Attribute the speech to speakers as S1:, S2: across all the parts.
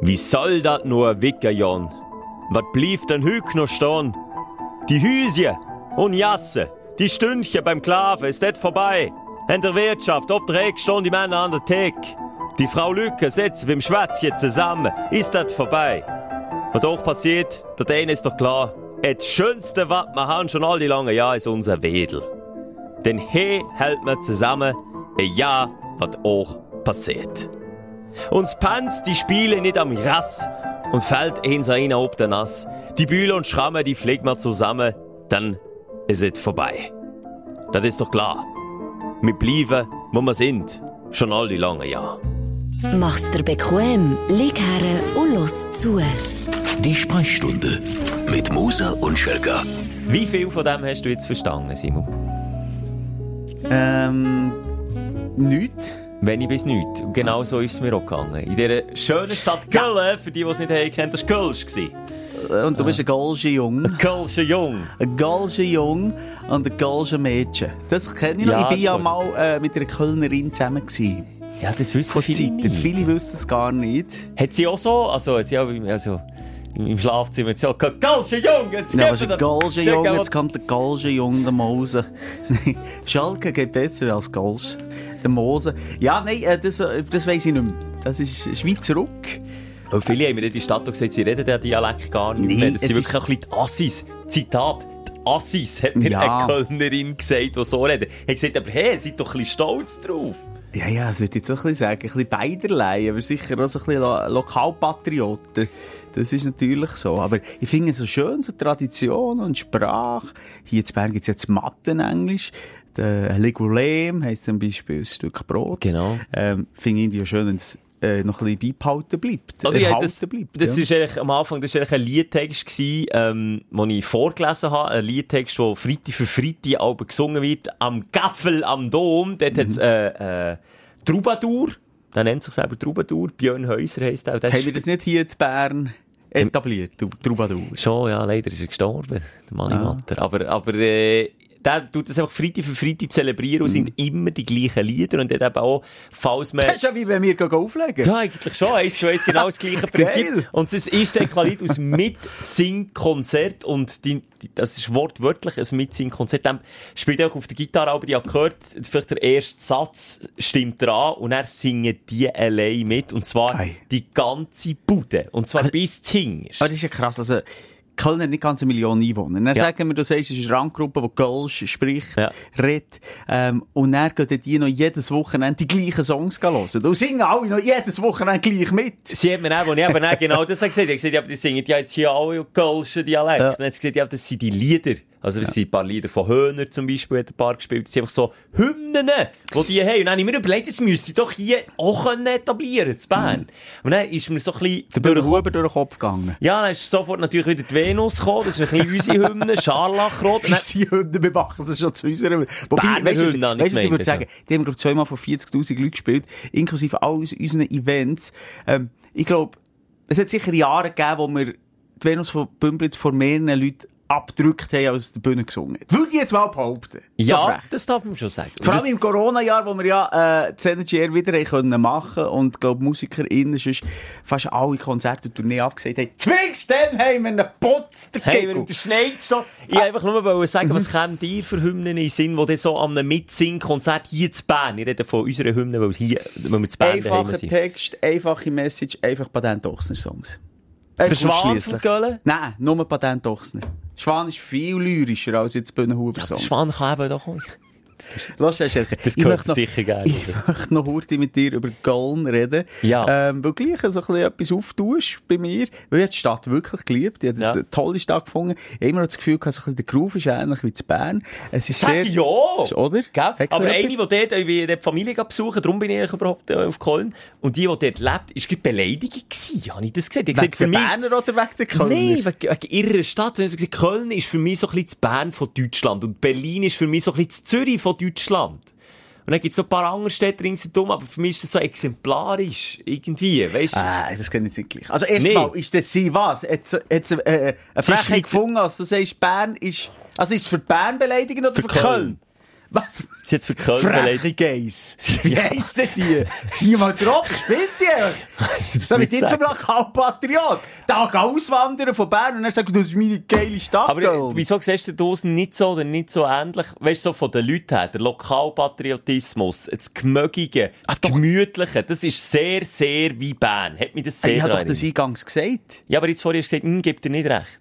S1: Wie soll dat nur wicken, Jon? Was blieb denn hüg noch stehen? Die Hüsje und Jasse, die Stündchen beim Klaven, ist das vorbei? In der Wirtschaft, ob trägt stehen die Männer an der Theke. Die Frau Lücke sitzt beim Schwätzchen zusammen, ist das vorbei? Was auch passiert, der eine ist doch klar, das Schönste, was wir haben schon all die lange Jahre, ist unser Wedel. Denn hier hält man zusammen, ein Jahr, was auch passiert. Uns Panz, die spielen nicht am Rass und fällt eins einer ob der Nass. Die Bühle und Schramme, die pflegt man zusammen, dann ist es vorbei. Das ist doch klar. Wir bleiben, wo wir sind, schon all die lange Jahre.
S2: Mach's dir bequem, lieg her und los zu.
S3: Die Sprechstunde mit Musa und Schelga.
S1: Wie viel von dem hast du jetzt verstanden, Simon?
S4: Ähm, nichts.
S1: Wenn bis nichts. Und genau so ist es mir auch gegangen. In dieser schönen Stadt Köln, für die, die es nicht haben, kennt, das war Kölsch.
S4: Und du bist ein Galsche Jung.
S1: Kölscher Jung.
S4: Ein Galsche Jung und ein Galsche Mädchen. Das kenne ich noch.
S1: Ja,
S4: ich bin ja mal äh, mit einer Kölnerin zusammen. Gewesen.
S1: Ja, das wissen viele nicht.
S4: Viele wissen es gar nicht.
S1: Hat sie auch so, also, hat sie auch, also, im Schlafzimmer, sie auch Jung, jetzt
S4: Ja, ein
S1: das-
S4: Galsche Jung, jetzt kommt der Galsche Jung, der Mose. Schalke geht besser als Galsch. Der Mose. Ja, nein, äh, das, äh, das weiss ich nicht mehr. Das ist Schweizer Ruck.
S1: Und viele haben mir in die Stadt gesagt, sie reden den Dialekt gar nicht
S4: Nee,
S1: mehr. Das
S4: es
S1: sind
S4: ist-
S1: wirklich ein bisschen die Assis. Zitat. Die Assis, hat mir
S4: Ja.
S1: eine Kölnerin gesagt, die so reden. Hat gesagt, aber hey, seid doch ein bisschen stolz drauf.
S4: Ja, ja, das würde ich jetzt auch ein bisschen sagen. Ein bisschen beiderlei, aber sicher auch so ein bisschen Lo Lokalpatrioten. Das ist natürlich so. Aber ich finde es so schön, so Tradition und Sprache. Hier in Bern gibt es jetzt Mattenenglisch. Der Legulem heisst zum Beispiel ein Stück Brot.
S1: Genau.
S4: Ähm, finde ich irgendwie schön, wenn es äh, noch ein bisschen beibehalten bleibt.
S1: Oder ja, das,
S4: bleibt.
S1: das
S4: ja.
S1: ist eigentlich, am Anfang, das war eigentlich ein Liedtext gewesen, ähm, den ich vorgelesen habe. Ein Liedtext, der Freitag für Freitag aber gesungen wird. Am Gaffel am Dom. Dort
S4: Mhm.
S1: hat's, äh, äh, Troubadour. Der nennt sich selber Troubadour. Björn Häuser heisst auch. Der
S4: Haben wir das nicht hier in Bern etabliert, Troubadour?
S1: Schon, ja, leider ist er gestorben, der Manni
S4: Ah.
S1: Matter. Aber, aber, äh, der tut das einfach Freitag für Freitag zelebrieren und sind immer die gleichen Lieder und dann eben auch, falls man...
S4: Das ist ja wie wenn wir gehen auflegen.
S1: Ja, eigentlich schon. Eins zu eins genau das gleiche Prinzip. Und es ist der Lied aus Mitsing-Konzert und die, die, das ist wortwörtlich ein Mitsing-Konzert. Dann spielt er auch auf der Gitarre, aber ich habe gehört, vielleicht der erste Satz stimmt dran und er singen die allein mit und zwar
S4: Ei.
S1: die ganze Bude. Und zwar bis Zingers.
S4: Aber das ist ja krass. Also, Köln hat nicht ganz eine Million Einwohner. Dann
S1: Ja.
S4: sagen wir, du sagst, es ist eine Randgruppe, die Kölsch spricht,
S1: Ja.
S4: redet. Ähm, und dann gehen die noch jedes Wochenende die gleichen Songs hören. Und singen alle noch jedes Wochenende gleich mit.
S1: Sie hat mir auch, als ich eben auch genau das gesagt habe, gesagt, ja, aber die singen ja jetzt hier alle Kölschen Dialekt.
S4: Ja.
S1: Und dann hat sie gesagt, ja, das sind die Lieder. Also, das sind ein paar Lieder von Höhner zum Beispiel, hat ein paar gespielt. Das sind einfach so Hymnen, die die haben. Und dann habe ich mir überlegt, das müsste ich doch hier auch etablieren, zu Bern. Und dann ist mir so ein bisschen
S4: Der
S1: durch
S4: Huber durch den Kopf gegangen.
S1: ja, dann ist sofort natürlich wieder die Venus gekommen. Das ist ein bisschen unsere Hymne, Scharlachrot.
S4: Unsere Hunde, wir machen es schon zu unserer. Wobei,
S1: Berner
S4: weißt du, was-
S1: ich
S4: weißt was ich würde sagen? Die haben, glaube ich, zweimal von 40.000 Leuten gespielt, inklusive all unseren Events. Ähm, ich glaube, es hat sicher Jahre gegeben, wo wir die Venus von Bümblitz vor mehreren Leuten abgedrückt haben, als der Bühne gesungen hat. Würde ich jetzt mal behaupten. So
S1: ja,
S4: frech.
S1: das darf man schon sagen.
S4: Vor allem im Corona-Jahr, wo wir ja äh, das Energy Air wieder haben können machen und glaub MusikerInnen sonst fast alle Konzerte und Tournee abgesagt haben. Zwingst dann haben wir einen Putz
S1: Hey,
S4: dagegen.
S1: in der Schnee gestanden. Ich wollte einfach nur wollen sagen, was kämen dir für Hymnen in den Sinn, die so an einem Mitsing-Konzert hier zu Bern, ich rede von unseren Hymnen, weil, hier, weil wir zu Bern
S4: Einfacher. Text, einfache Message, einfach Patent Ochsner Songs.
S1: Der
S4: Einfach
S1: Schwan von. Köln?
S4: Nein, nur Patent Ochsner. Schwan ist viel lyrischer als jetzt Bühnenhuber
S1: Der
S4: Songs.
S1: Schwan kann eben doch
S4: Lass es Schelke.
S1: Das gehört
S4: noch-
S1: sicher gerne.
S4: Ich möchte noch heute mit dir über Köln reden.
S1: Ja.
S4: Ähm, weil gleich so ein bisschen etwas auftust bei mir. Weil ich die Stadt wirklich geliebt. Ich habe
S1: Ja. tolle
S4: tolle Stadt gefunden. Ich habe immer noch das Gefühl, gehabt, so der Groove ist ähnlich wie zu Bern. Es ist
S1: Sag
S4: sehr...
S1: ja!
S4: Oder?
S1: Gell? Aber
S4: ein
S1: eine, die dort, die Familie besuchen, darum bin ich überhaupt äh, auf Köln. Und die, die dort lebt, war Beleidigung gewesen. Habe ich das gesehen? Ich gesagt, für mich
S4: Berner oder wegen der Kölner?
S1: Nein, wegen, ihrer Stadt. Gesagt, Köln ist für mich so ein bisschen das Bern von Deutschland. Und Berlin ist für mich so ein bisschen das Zürich von Deutschland. Und dann gibt es noch ein paar andere Städte ringsherum, aber für mich ist das so exemplarisch. Irgendwie, weißt du?
S4: Ah, das kann ich nicht gleich. Also, erstmal,
S1: Nee.
S4: ist das sie was? Hat sie, hat sie, äh, eine Frechheit gefunden, als du sagst, Bern ist, also ist es für Bern beleidigend oder für,
S1: Für
S4: Köln?
S1: Köln.
S4: Was?
S1: Sie hat für
S4: Freche
S1: beleidigt.
S4: Geis. Wie heisst denn die? Zieh mal drauf, spielt die? So mit dir zum Lokalpatriot. Geh auswandern von Bern und dann sagst du, das ist meine geile Stadt.
S1: Aber
S4: Köln.
S1: wieso siehst du das nicht so oder nicht so ähnlich? Weißt du, so von den Leuten her, der Lokalpatriotismus, das Gemögige, das Gemütliche, das ist sehr, sehr wie Bern. Hat mich das sehr
S4: ich habe doch das eingangs gesagt.
S1: Ja, aber jetzt vorhin hast du gesagt, hm, gibt dir nicht recht.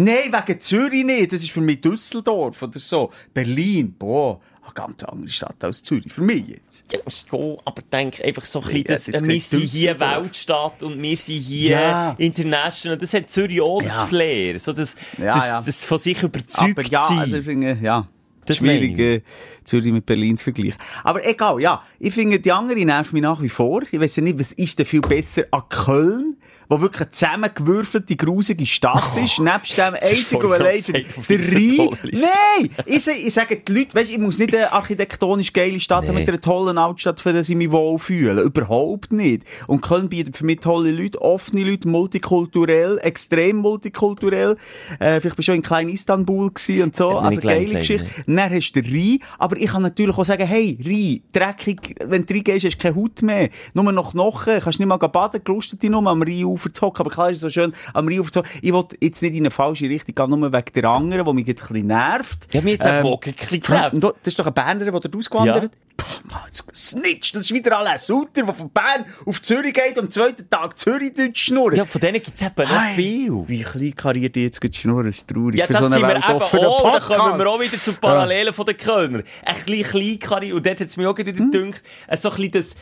S4: Nein, wegen Zürich nicht. Das ist für mich Düsseldorf oder so. Berlin, boah, eine ganz andere Stadt als Zürich. Für mich jetzt.
S1: Ja, schon, aber denk einfach so ein bisschen, dass, äh, wir
S4: gesagt,
S1: sind hier. Weltstadt und wir sind hier
S4: Ja.
S1: international. Das hat Zürich auch das
S4: Ja.
S1: Flair. So das,
S4: Ja,
S1: das,
S4: ja.
S1: das von sich überzeugt
S4: Aber ja,
S1: sein.
S4: also ich finde, ja.
S1: Das
S4: schwierig,
S1: meine
S4: äh, Zürich mit Berlin zu vergleichen. Aber egal, ja. Ich finde, die andere nervt mich nach wie vor. Ich weiß ja nicht, was ist denn viel besser an Köln, wo wirklich eine zusammengewürfelte, grusige Stadt ist, nebst dem
S1: ist
S4: einzig und
S1: voll
S4: allein
S1: gesagt,
S4: der
S1: auf
S4: Rhein. Nein! Ich, ich sage die Leute, weißt, ich muss nicht eine architektonisch geile Stadt haben
S1: Nee.
S4: mit einer tollen Altstadt, für das ich mich wohlfühle. Überhaupt nicht. Und Köln bietet für mich tolle Leute, offene Leute, multikulturell, extrem multikulturell. Äh, vielleicht bist du schon in klein Istanbul gewesen und so. Also
S1: klein,
S4: geile
S1: klein,
S4: Geschichte. Dann hast du den Rhein. Aber ich kann natürlich auch sagen, hey, Rhein, dreckig, wenn du reingehst, hast du keine Haut mehr. Nur noch Knochen, kannst nicht mal baden, gelustet dich nur am Rheinufer zu hocken. Aber klar ist es so schön, am Rheinufer zu hocken. Ich will jetzt nicht in eine falsche Richtung gehen, nur wegen der anderen, die mich ein bisschen nervt.
S1: Ja, mir jetzt
S4: Ähm,
S1: auch ein bisschen
S4: da- Das ist doch ein Berner, der dort ausgewandert jetzt snitcht. Das ist wieder Alain Sutter, der von Bern auf Zürich geht und am zweiten Tag Zürich-Deutsch schnurrt.
S1: Ja, von denen gibt's eben noch viel.
S4: Wie klein kariert die jetzt schnurren, das ist traurig.
S1: Ja, das
S4: so
S1: sind wir eben auch. Da kommen wir auch wieder zu Parallelen von den Kölner. Ein bisschen Kleinkari. Und dort hat es mir auch wieder
S4: Hm?
S1: gedacht, so ein bisschen das,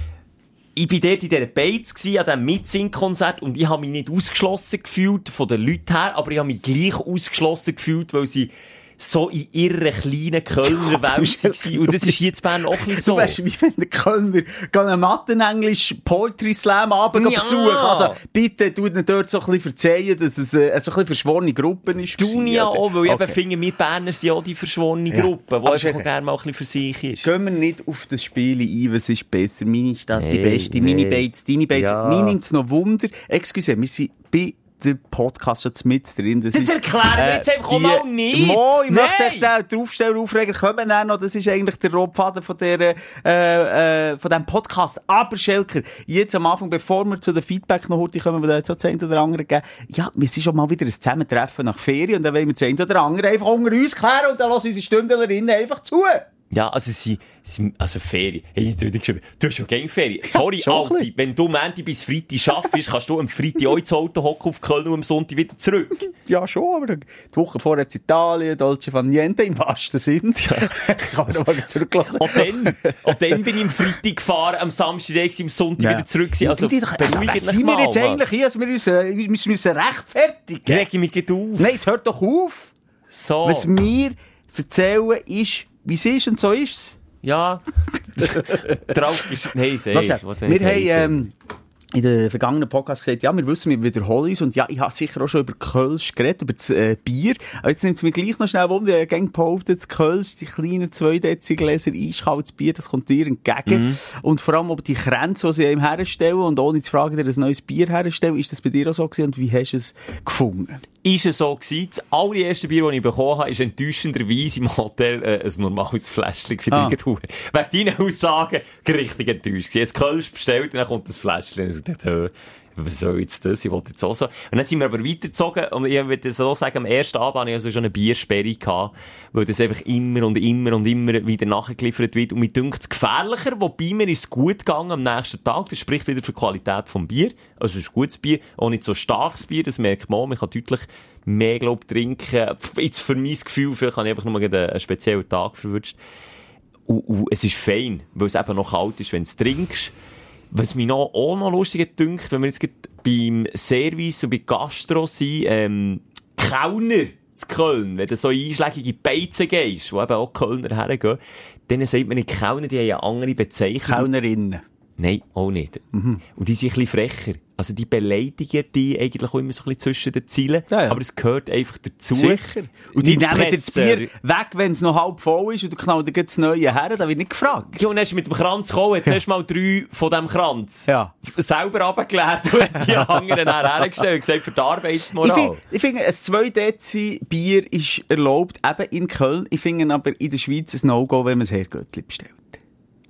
S1: ich bin dort in dieser Beiz gsi, an diesem Mitsing-Konzert, und ich habe mich nicht ausgeschlossen gefühlt von den Leuten her, aber ich habe mich gleich ausgeschlossen gefühlt, weil sie so in ihrer kleinen Kölner Welt waren. Und das ist in Bern auch ein so.
S4: Du weißt, wie wenn der Kölner einen Mathen-Englisch Poetry Slam Abend
S1: Ja.
S4: besuchen. Also, bitte, tu ihnen dort so ein bisschen verzeihen, dass es äh, so ein bisschen verschworene Gruppen ist.
S1: Tun ja auch, weil ich
S4: Okay.
S1: eben finde, wir Berner sind auch die verschworene
S4: Ja.
S1: Gruppe, die einfach gerne mal ein bisschen für sich ist.
S4: Gehen wir nicht auf das Spiel ein, was ist besser. Meine Stadt die
S1: Nee,
S4: beste, meine
S1: nee.
S4: Bates, deine Bates.
S1: Ja.
S4: Mir nimmt es noch Wunder. Excuse, wir sind bei dem Podcast schon mit drin. Das,
S1: Das
S4: ist, äh,
S1: erklären wir jetzt einfach auch mal nicht.
S4: Mo, ich möchte
S1: Nein.
S4: zuerst sagen, der Aufsteller, Aufreger kommen dann noch. Das ist eigentlich der Rotfaden von der, äh, äh, von diesem Podcast. Aber Schelker, jetzt am Anfang, bevor wir zu den Feedback noch heute kommen, die da jetzt das eine oder andere geben, ja, wir sind schon mal wieder ein Zusammentreffen nach Ferien und dann wollen wir eine oder andere einfach unter uns klären und dann lassen unsere Stündlerinnen einfach zu.
S1: Ja, also sie, sie also Ferien. Hey, ich wieder geschrieben, du hast ja keine Ferien. Sorry,
S4: ein
S1: Alti, wenn du Montag bis Freitag schaffst, kannst du am Freitag auch ins Auto hocken auf Köln und am Sonntag wieder zurück.
S4: Ja, schon, aber die Woche vorher in Italien, Dolce Van Niente im wahrsten Sinn. Kann man mal zurücklassen.
S1: Auch dann, auch dann bin ich am Freitag gefahren, am Samstag gewesen, am Sonntag wieder zurück gewesen. Also,
S4: also, was
S1: dich
S4: sind wir jetzt eigentlich hier, dass wir uns, wir müssen, müssen rechtfertigen?
S1: Reg ich mich auf.
S4: Nein, jetzt hört doch auf.
S1: So.
S4: Was wir erzählen ist, wie es ist und so ist es.
S1: Ja. Drauf ist, nein, seh.
S4: Lass ja,
S1: was
S4: wir haben ähm, in den vergangenen Podcast gesagt, ja, wir wissen, wir wiederholen uns. Und ja, ich habe sicher auch schon über Kölsch geredet, über das äh, Bier. Aber jetzt nimmt es mir gleich noch schnell Wunder. Ich gerne behauptet, das Kölsch, die kleinen 2 Dezigläser eiskaltes Bier, das kommt dir entgegen.
S1: Mhm.
S4: Und vor allem, ob die Grenze, die sie ihm herstellen und ohne zu fragen, dir ein neues Bier herstellen, ist das bei dir auch so gewesen? Und wie hast du es gefunden?
S1: Ist es so gewesen. Das allererste Bier, das ich bekommen habe, ist enttäuschenderweise im Hotel äh, ein normales Fläschchen.
S4: Ah.
S1: Wegen deinen Aussagen richtig enttäuscht gewesen. Habe Kölsch bestellt und dann kommt das Fläschchen. Und ich dachte, was soll jetzt das? Ich wollte jetzt auch so. Und dann sind wir aber weitergezogen und ich würde so sagen, am ersten Abend hatte ich also schon eine Biersperre gehabt, weil das einfach immer und immer und immer wieder nachgeliefert wird. Und mir dünkt es gefährlicher, wobei mir ist es gut gegangen am nächsten Tag. Das spricht wieder für die Qualität vom Bier. Also es ist gutes Bier, auch nicht so starkes Bier, das merkt man. auch. Man kann deutlich mehr, glaub, trinken. Jetzt für mein Gefühl, vielleicht habe ich einfach nur einen speziellen Tag verwünscht. Und, und es ist fein, weil es eben noch kalt ist, wenn du es trinkst. Was mich noch, auch noch lustig dünkt, wenn wir jetzt beim Service und bei Gastro sind, ähm, Kellner zu Köln, wenn du so in einschlägige Beizen gehst, wo eben auch Kölner hergehen, denen sagt man nicht Kellner, die haben eine andere Bezeichnung.
S4: Kellnerinnen.
S1: Nein, auch nicht.
S4: Mhm.
S1: Und die sind ein bisschen frecher. Also die beleidigen die eigentlich auch immer so ein bisschen zwischen den Zielen.
S4: Ja, ja.
S1: Aber es gehört einfach dazu.
S4: Sicher. Und die
S1: Nicht
S4: nehmen das. Bier weg, wenn es noch halb voll ist und du knallst dir das Neue her, da wird nicht gefragt.
S1: Ja, und dann hast du mit dem Kranz gekommen, jetzt hast du mal drei von diesem Kranz
S4: Ja.
S1: selber abgeklärt und die anderen hergestellt und gesagt, für die Arbeitsmoral.
S4: ich finde, ein 2 Dezi Bier ist erlaubt, eben in Köln. Ich finde aber in der Schweiz ein No-Go, wenn man es Herrgöttli bestellt.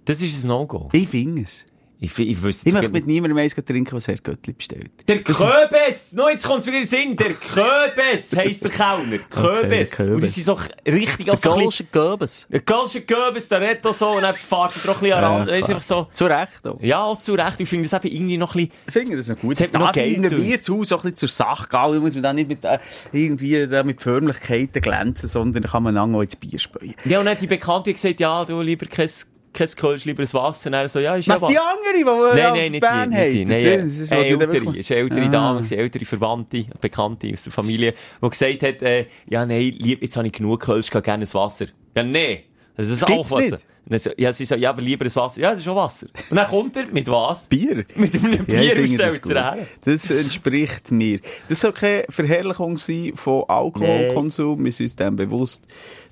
S1: Das ist ein No-Go.
S4: Ich finde es.
S1: Ich, ich wüsste
S4: Ich möchte mit niemandem eins trinken, was Herrgöttli bestellt.
S1: Der Köbes! No, jetzt kommt es wieder in den Sinn. Der Köbes heisst der Kellner. Köbes.
S4: Köbes.
S1: Und die sind so richtig als bisschen...
S4: Galsche Göbes.
S1: Der Galsche Köbes, der redet so und dann fährt er doch ein bisschen an. Weißt du, einfach so...
S4: Zu Recht auch.
S1: Ja, auch zu Recht. Ich finde das eben irgendwie noch ein bisschen...
S4: Ich finde das noch gut.
S1: Das hat mir noch Geld
S4: irgendwie
S1: gedacht.
S4: zu Hause so ein bisschen zur Sache gehen. Da muss man dann nicht mit, äh, irgendwie da mit Förmlichkeiten glänzen, sondern kann man dann auch ins Bier späuen.
S1: Ja, und dann hat die Bekannte gesagt, ja, du lieber kein, kein Kölsch, lieber ein Wasser. Und er so, ja, ist
S4: Was
S1: ja
S4: die andere, die
S1: Nein, nein, nicht
S4: Bern
S1: die, nicht die. Nein,
S4: Das ist,
S1: äh,
S4: was die da
S1: ältere, ist eine ältere
S4: Ah.
S1: Dame, gewesen, ältere Verwandte, Bekannte aus der Familie, die gesagt hat, äh, ja, nein, lieb, jetzt habe ich genug Kölsch, gehe gerne ein Wasser. Ja, nein. Das ist
S4: gibt's
S1: auch Wasser.
S4: nicht.
S1: Und dann so, ja, sie so, ja, aber lieber ein Wasser. Ja, das ist auch Wasser. Und dann kommt er mit was?
S4: Bier.
S1: Mit einem
S4: Ja,
S1: Bier und
S4: finde das
S1: stellt es
S4: gut.
S1: her.
S4: Das entspricht mir. Das soll keine Verherrlichung sein von Alkoholkonsum. Wir sind uns dem bewusst,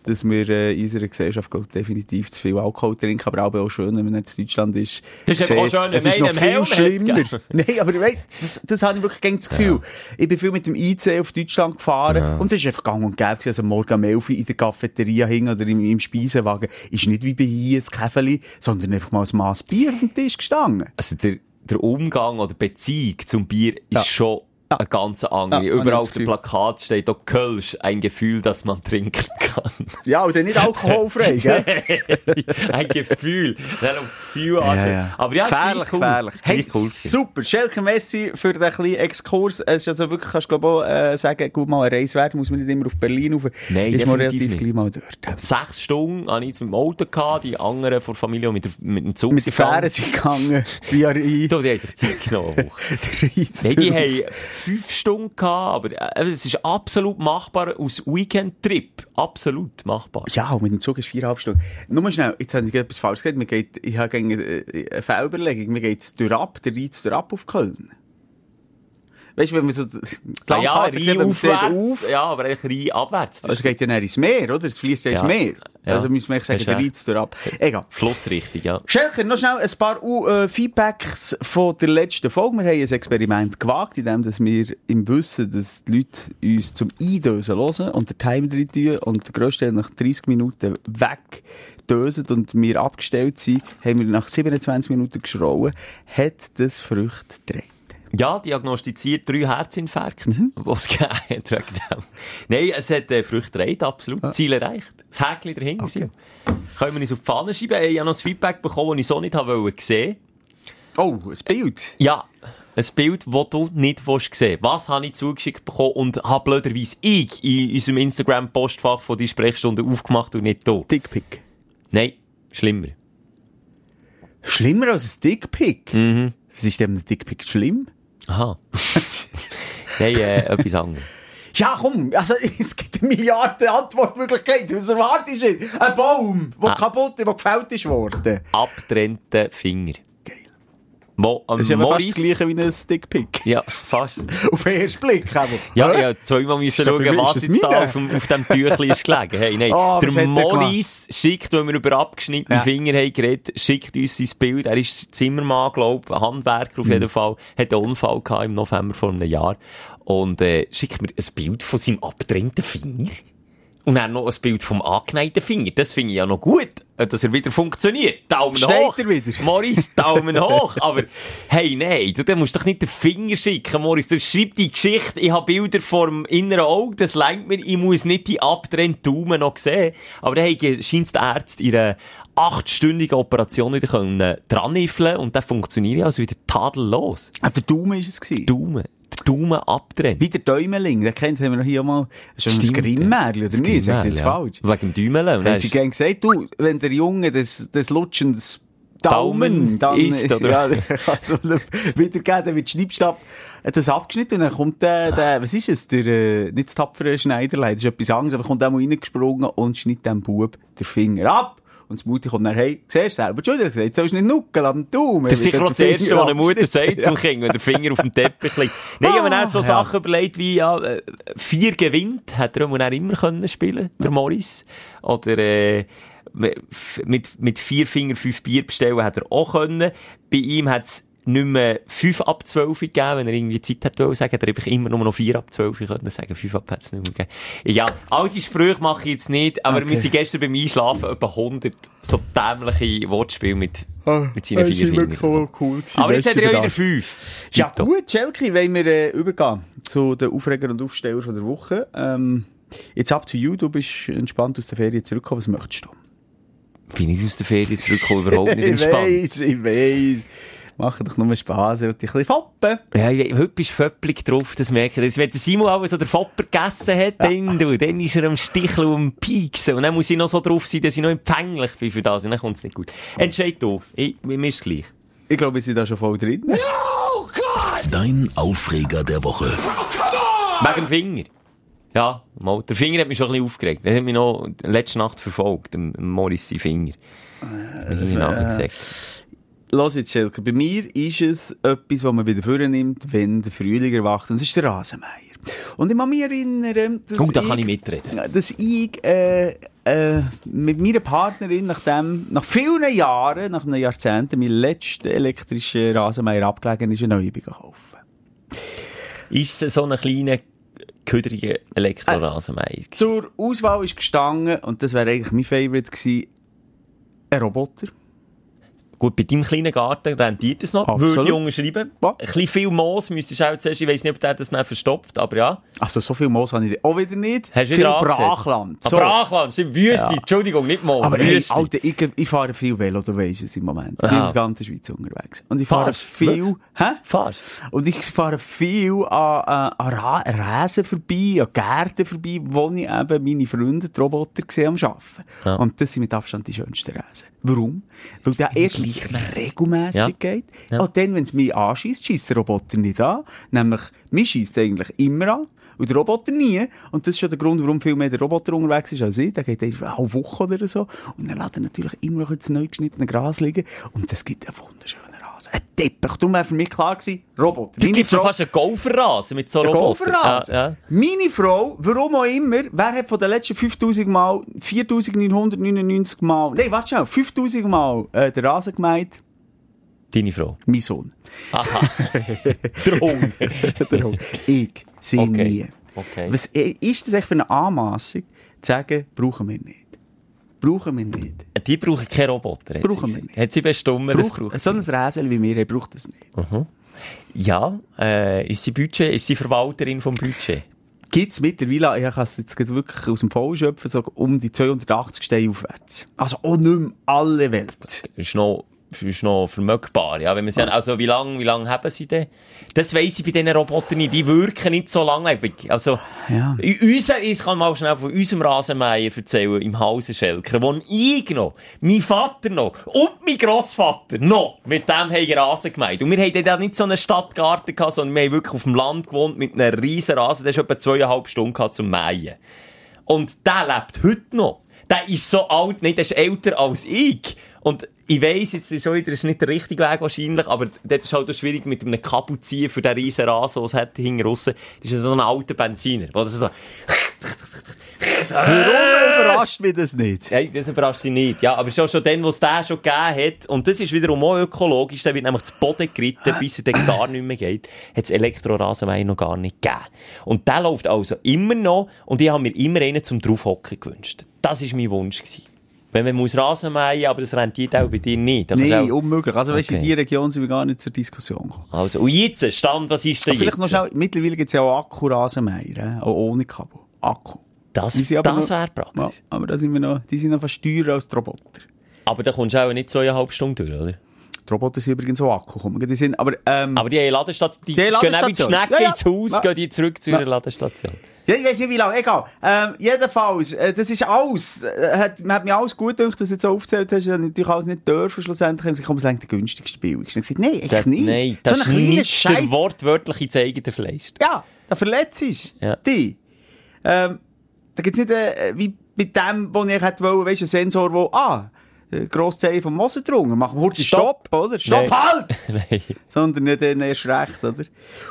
S4: dass wir äh, in unserer Gesellschaft glaub, definitiv zu viel Alkohol trinken, aber auch, auch schön, wenn man nicht in Deutschland ist.
S1: Das ist auch schön,
S4: es ist noch viel
S1: Helm
S4: schlimmer.
S1: hat,
S4: Nein, aber weißt, das, das habe ich wirklich gern das Gefühl. Ich bin viel mit dem IC auf Deutschland gefahren und es ist einfach gang und gäbe also morgen um 11 Uhr in der Cafeteria hing oder im, im Speisewagen, ist nicht wie bei hier ein Käfeli, sondern einfach mal ein Maß Bier auf dem Tisch gestanden.
S1: Also der, der Umgang oder Beziehung zum Bier ist
S4: Ja.
S1: schon eine ganz andere.
S4: Ja,
S1: Überall
S4: ich
S1: auf dem
S4: Gefühl.
S1: Plakat steht auch Kölsch, ein Gefühl, das man trinken kann.
S4: Ja, und dann nicht alkoholfrei, gell?
S1: ein Gefühl. Dann auf Gefühl
S4: Ja, ja.
S1: Aber ja,
S4: gefährlich,
S1: cool.
S4: gefährlich. Hey,
S1: cool
S4: super. Schelke, merci für den kleinen Exkurs. Es ist also wirklich, kannst du glaube auch äh, sagen, gut mal eine Reise wert, muss man nicht immer auf Berlin rauf.
S1: Nein,
S4: ist man relativ
S1: nicht.
S4: gleich mal dort.
S1: Sechs Stunden hatte ich jetzt mit dem Auto, gehabt, die anderen von der Familie mit, der, mit dem Zug
S4: Mit der
S1: sind
S4: Fähre sind gegangen, via Rhein.
S1: Du, die haben sich Zeit genommen.
S4: Der Rhein
S1: Nein, die haben fünf Stunden gehabt, aber äh, es ist absolut machbar aus Weekend-Trip. Absolut machbar.
S4: Ja, und mit dem Zug ist viereinhalb Stunden. Nur schnell, jetzt habe ich etwas falsch gesagt. Ich habe äh, eine Fehlüberlegung. Mir geht es durch ab, der Rhein durch ab auf Köln. Weißt du, wenn man so die
S1: Ah, ja,
S4: sieht
S1: aufwärts. Ja, aber eigentlich Rhein abwärts. Das
S4: Also geht ja dann ins Meer, oder? Es fließt ja ins. Meer.
S1: Ja.
S4: Also müssen wir eigentlich sagen, der. Reiz durch ab. Egal.
S1: Schlussrichtung, ja.
S4: Schelker, noch schnell ein paar uh, Feedbacks von der letzten Folge. Wir haben ein Experiment gewagt, in dem dass wir im Wissen, dass die Leute uns zum Eindösen hören und den Timer drin tun und der grösste nach 30 Minuten wegdösen und wir abgestellt sind, haben wir nach 27 Minuten geschrauen, hat das Früchte gedreht.
S1: Ja, diagnostiziert drei Herzinfarkte,
S4: Mhm.
S1: was es wegen dem. Nein, es hat äh, Früchte erreicht, absolut. Ziel erreicht. Das Häkchen dahinter.
S4: Okay.
S1: Können wir uns auf die Fahne schreiben? Ich habe noch ein Feedback bekommen, das ich so nicht habe wollen sehen.
S4: Oh, ein Bild.
S1: Ja, ein Bild, das du nicht willst sehen Was habe ich zugeschickt bekommen und habe blöderweise ich in unserem Instagram-Postfach von die Sprechstunde aufgemacht und nicht du?
S4: Dickpick.
S1: Nein, schlimmer.
S4: Schlimmer als ein Dickpick?
S1: Mhm.
S4: Was ist denn ein Dickpick schlimm?
S1: Aha. Nein, äh, etwas anderes.
S4: Ja, komm, also, es gibt eine Milliarde Antwortmöglichkeiten. Was erwartest du? Ein Baum, der
S1: Ah.
S4: kaputt, der gefällt ist worden.
S1: Abgetrennte Finger. Wo, am
S4: Das ist aber fast das gleiche wie ein Stickpick.
S1: Ja, fast.
S4: Auf den ersten Blick, aber.
S1: Ja, ja, zweimal müssen schauen, was jetzt da auf dem, auf dem Tüchlein ist gelegen. Hey, nein.
S4: Was
S1: der
S4: er
S1: Morris schickt, wenn wir über abgeschnittene
S4: Ja.
S1: Finger haben geredet, schickt uns sein Bild. Er ist Zimmermann, glaub, Handwerker auf jeden Fall. Hat einen Unfall gehabt im November vor einem Jahr. Und, äh, schickt mir ein Bild von seinem abgetrennten Finger. Und dann noch ein Bild vom angeneigten Finger. Das finde ich ja noch gut, dass er wieder funktioniert. Daumen
S4: Steht
S1: hoch.
S4: er wieder?
S1: Morris, Daumen hoch. Aber, hey, nein, du, dann musst doch nicht den Finger schicken, Morris. Du schreib die Geschichte. Ich habe Bilder vom inneren Auge. Das lenkt mir. Ich muss nicht die abgetrennten Daumen noch sehen. Aber dann scheint der Arzt ihre achtstündige Operation wieder können dran und dann funktioniert ja also wieder tadellos.
S4: Ah, der Daumen war es. gewesen.
S1: Daumen. Der Daumen abtrennt.
S4: Wie der Däumeling, den kennt haben wir noch hier mal. Das ist ein
S1: Stimmt,
S4: Grimmärli, oder
S1: Das
S4: nicht?
S1: Grimmel,
S4: jetzt
S1: ja.
S4: falsch?
S1: Wegen dem Däumeln.
S4: Haben sie
S1: ist-
S4: gern gesagt, du, wenn der Junge des, des Lutschens Daumen,
S1: Daumen
S4: dann
S1: isst, oder?
S4: Ja, dann kannst du ihm wiedergeben, dann wird Schnippstab das abgeschnitten und dann kommt der, der was ist es, der, äh, nicht das tapfere Schneiderlein, das ist etwas anderes, aber kommt auch mal reingesprungen und schneidet dem Bub den Finger ab. Und das Mutti kommt dann, hey, siehst du selber, Entschuldigung, jetzt sollst du nicht nuckeln am Daumen.
S1: Das ist sicher das Erste, was eine Mutter sagt zum. Kind, wenn der Finger auf dem Teppich liegt. Nein, ich habe mir auch so
S4: Ah, ja.
S1: Sachen überlegt wie, ja, äh, vier gewinnt, hat er immer können spielen, der Morris. Oder, äh, mit, mit vier Finger fünf Bier bestellen hat er auch können. Bei ihm hat es nicht mehr 5 ab 12 gegeben, wenn er irgendwie Zeit hat wollen sagen, hat er einfach immer nur noch 4 ab 12 können sagen. 5 ab hat es nicht mehr gegeben. Ja, all die Sprüche mache ich jetzt nicht, aber
S4: Okay.
S1: wir sind gestern beim Einschlafen etwa 100 so dämliche Wortspiele mit,
S4: Ah,
S1: mit seinen vier Fingern.
S4: Cool, cool.
S1: Aber jetzt hat er ja wieder fünf.
S4: Ja gut, Schelke, wollen wir äh, übergehen zu den Aufreger und Aufsteller von der Woche. Ähm, jetzt up to you, du bist entspannt aus der Ferien zurückgekommen, was möchtest du?
S1: Bin ich aus der Ferien zurückgekommen, überhaupt nicht entspannt.
S4: Ich weiss, ich weiss. Machen doch nur Spass, ich will dich ein bisschen foppen.
S1: Ja, ich- heute bist du vöppelig drauf, das merke ich. Wenn der Simon auch so den Fopper gegessen hat, dann, du, dann ist er am Sticheln und am Pieksen. Und dann muss ich noch so drauf sein, dass ich noch empfänglich bin für das. Und dann kommt es nicht gut. Entscheid du. Ich, mir ist gleich.
S4: Ich glaube, wir sind da schon voll drin.
S3: Dein Aufreger der Woche.
S1: Wegen dem Finger. Ja, mal. Der Finger hat mich schon ein bisschen aufgeregt. Der hat mich noch letzte Nacht verfolgt, dem Morris Finger. Äh, das gesagt.
S4: Los jetzt, Schelke, bei mir ist es etwas, was man wieder vornimmt, wenn der Frühling erwacht. Und es ist der Rasenmeier. Und ich kann mich erinnern, dass
S1: Oh, da kann ich mitreden.
S4: dass ich äh, äh, mit meiner Partnerin nach dem, nach vielen Jahren, nach einem Jahrzehnt, mein letzten elektrischen Rasenmeier abgelegen ist, eine neue gekauft.
S1: Ist es so ein kleiner, köderiger Elektrorasenmeier?
S4: Zur Auswahl ist gestanden, und das wäre eigentlich mein Favourite gewesen, ein Roboter.
S1: Gut, bei deinem kleinen Garten rentiert es noch,
S4: Absolut.
S1: würde ich unterschreiben.
S4: Ja.
S1: Ein bisschen viel Moos müsstest du auch zuerst, ich weiss nicht, ob der das dann verstopft, aber ja.
S4: Also so viel Moos habe ich auch wieder nicht.
S1: Hast du
S4: viel? Brachland.
S1: Ah,
S4: So.
S1: Brachland, stimmt, Wüste, Entschuldigung, nicht Moos,
S4: Aber hey. Alter, ich, ich fahre viel Velo, du weisst es im Moment. Ich bin in der ganzen Schweiz unterwegs. Und ich fahre
S1: Fahrst?
S4: viel, hä?
S1: Fast.
S4: Und ich fahre viel an, an, Ra Rasen vorbei, an Gärten vorbei, wo ich eben meine Freunde, die Roboter, gesehen am Arbeiten.
S1: Ja.
S4: Und das sind mit Abstand die schönsten Rasen. Warum? Weil der erstens
S1: Gleichmässig.
S4: regelmässig
S1: Ja.
S4: geht.
S1: Ja.
S4: Auch dann, wenn es mich anschießt, schießt der Roboter nicht an. Nämlich, mich schießt eigentlich immer an. Und der Roboter nie. Und das ist schon der Grund, warum viel mehr der Roboter unterwegs ist als ich. Der geht einfach eine Woche oder so. Und dann lässt er natürlich immer noch ins neu geschnittene Gras liegen. Und das gibt einen wunderschönen Rasen. Ein Teppich. Darum wäre für mich klar gewesen, Roboter.
S1: Es gibt schon fast einen Golferrasen mit so
S4: Ein
S1: Robotern.
S4: Golferrasen.
S1: Ja, ja.
S4: Meine Frau, warum auch immer, wer hat von den letzten 5000 Mal 4999 Mal, nein, warte schon, 5000 Mal äh, den Rasen gemeint?
S1: Deine Frau.
S4: Mein Sohn.
S1: Aha. Der Hund.
S4: Der Hund. ich, sie
S1: Okay.
S4: nie.
S1: Okay.
S4: Was äh, ist das echt für eine Anmassung, zu sagen, brauchen wir nicht? Brauchen wir nicht.
S1: Die brauchen keine Roboter. hat sie
S4: Brauchen wir nicht.
S1: Hat sie bestimmt, das
S4: Braucht, so ein Räsel wie wir braucht das nicht.
S1: Ja, äh, ist sie Budget, ist sie Verwalterin vom Budget?
S4: Gibt's mittlerweile, ich kann es jetzt wirklich aus dem Vollen schöpfen, so um die 280 Steine aufwärts. Also auch nicht mehr alle Welt.
S1: ist noch, ist noch vermögbar, ja. Wenn man sie, also, wie lange, wie lange haben sie denn? Das weiss ich bei diesen Robotern nicht. Die wirken nicht so langlebig. Also,
S4: Ja.
S1: in unser, ich kann mal schnell von unserem Rasenmeier erzählen, im Hause Schelker, wo ich noch, mein Vater noch und mein Grossvater noch mit dem haben Rasen gemeint. Und wir haben dann nicht so einen Stadtgarten gehabt, sondern wir haben wirklich auf dem Land gewohnt mit einem riesen Rasen. Der ist etwa zweieinhalb Stunden gehabt zum Mähen. Und der lebt heute noch. Der ist so alt, nein, der ist älter als ich. Und ich weiss, jetzt ist schon wieder, ist nicht der richtige Weg wahrscheinlich, aber das ist halt auch schwierig mit einem Kabel für den riesen Rasen, den es hat hinten raus. Das ist so ein alter Benziner, wo das so,
S4: Warum überrascht mich das nicht?
S1: hey, das überrascht dich nicht. Ja, aber schon, schon dann, wo es den schon gegeben hat, und das ist wiederum auch ökologisch, der wird nämlich zu Boden geritten, bis er dann gar nicht mehr geht, hat es Elektrorasenmeier noch gar nicht gegeben. Und der läuft also immer noch, und ich habe mir immer einen zum draufhocken gewünscht. Das war mein Wunsch. Gewesen. Wenn man muss Rasenmähen, aber das rentiert auch bei dir nicht. Da
S4: Nein,
S1: auch-
S4: unmöglich. Also, weißt du, in
S1: Okay.
S4: dieser Region sind wir gar nicht zur Diskussion gekommen.
S1: Also, und jetzt, Stand, was ist denn
S4: Vielleicht
S1: jetzt?
S4: noch schnell, mittlerweile gibt es ja auch Akkurasenmeier, äh, auch ohne Kabel. Akku.
S1: Das, das wäre praktisch.
S4: Ja, aber da sind wir noch, die sind noch fast teurer als die Roboter.
S1: Aber da kommst du auch nicht zweieinhalb Stunden durch, oder?
S4: Die Roboter sind übrigens auch Akku. Kommen. Die sind, aber, ähm,
S1: Aber die haben Ladestation, die,
S4: Die
S1: gehen auch mit. Schnecken
S4: Ja, ja.
S1: ins Haus,
S4: Ja.
S1: gehen die zurück zu ihrer Ladestation.
S4: Ja, ich weiß nicht wie lange, egal. Ähm, jedenfalls, äh, das ist alles, äh, hat, man hat mir alles gut gedacht, was du jetzt so aufgezählt hast, ich natürlich alles nicht dürfen, schlussendlich. Ich komme, es eigentlich der günstigste billigste. Ich habe gesagt, nein, echt
S1: Das,
S4: nicht.
S1: nein, das
S4: so
S1: ist nicht der wortwörtliche Zeigen der Fleisch.
S4: Ja, da verletzt ist.
S1: Ja.
S4: Die. Ähm, da gibt's nicht, äh, wie mit dem, wo ich hätte wollen, weißt ein Sensor, wo, ah, äh, Grosszeichen vom Moser drunter. Machen wir kurz
S1: Stopp.
S4: Stopp, oder? Stopp,
S1: Nein.
S4: halt!
S1: Nein.
S4: Sondern nicht dann erst recht, oder?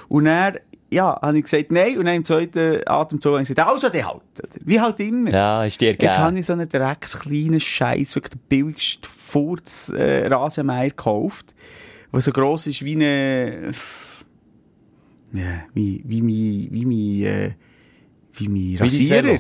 S4: Und dann, ja, habe ich gesagt, nein. Und dann im zweiten Atemzug habe ich gesagt, also, der halt. Oder? Wie halt immer.
S1: Ja, ist dir
S4: Jetzt habe
S1: gegeben.
S4: ich so einen dreckskleinen Scheiß, wirklich den billigsten Furz äh, Rasenmäher gekauft, der so gross ist wie eine, ja, wie, wie mein, wie mein, äh, wie mein Rasierer.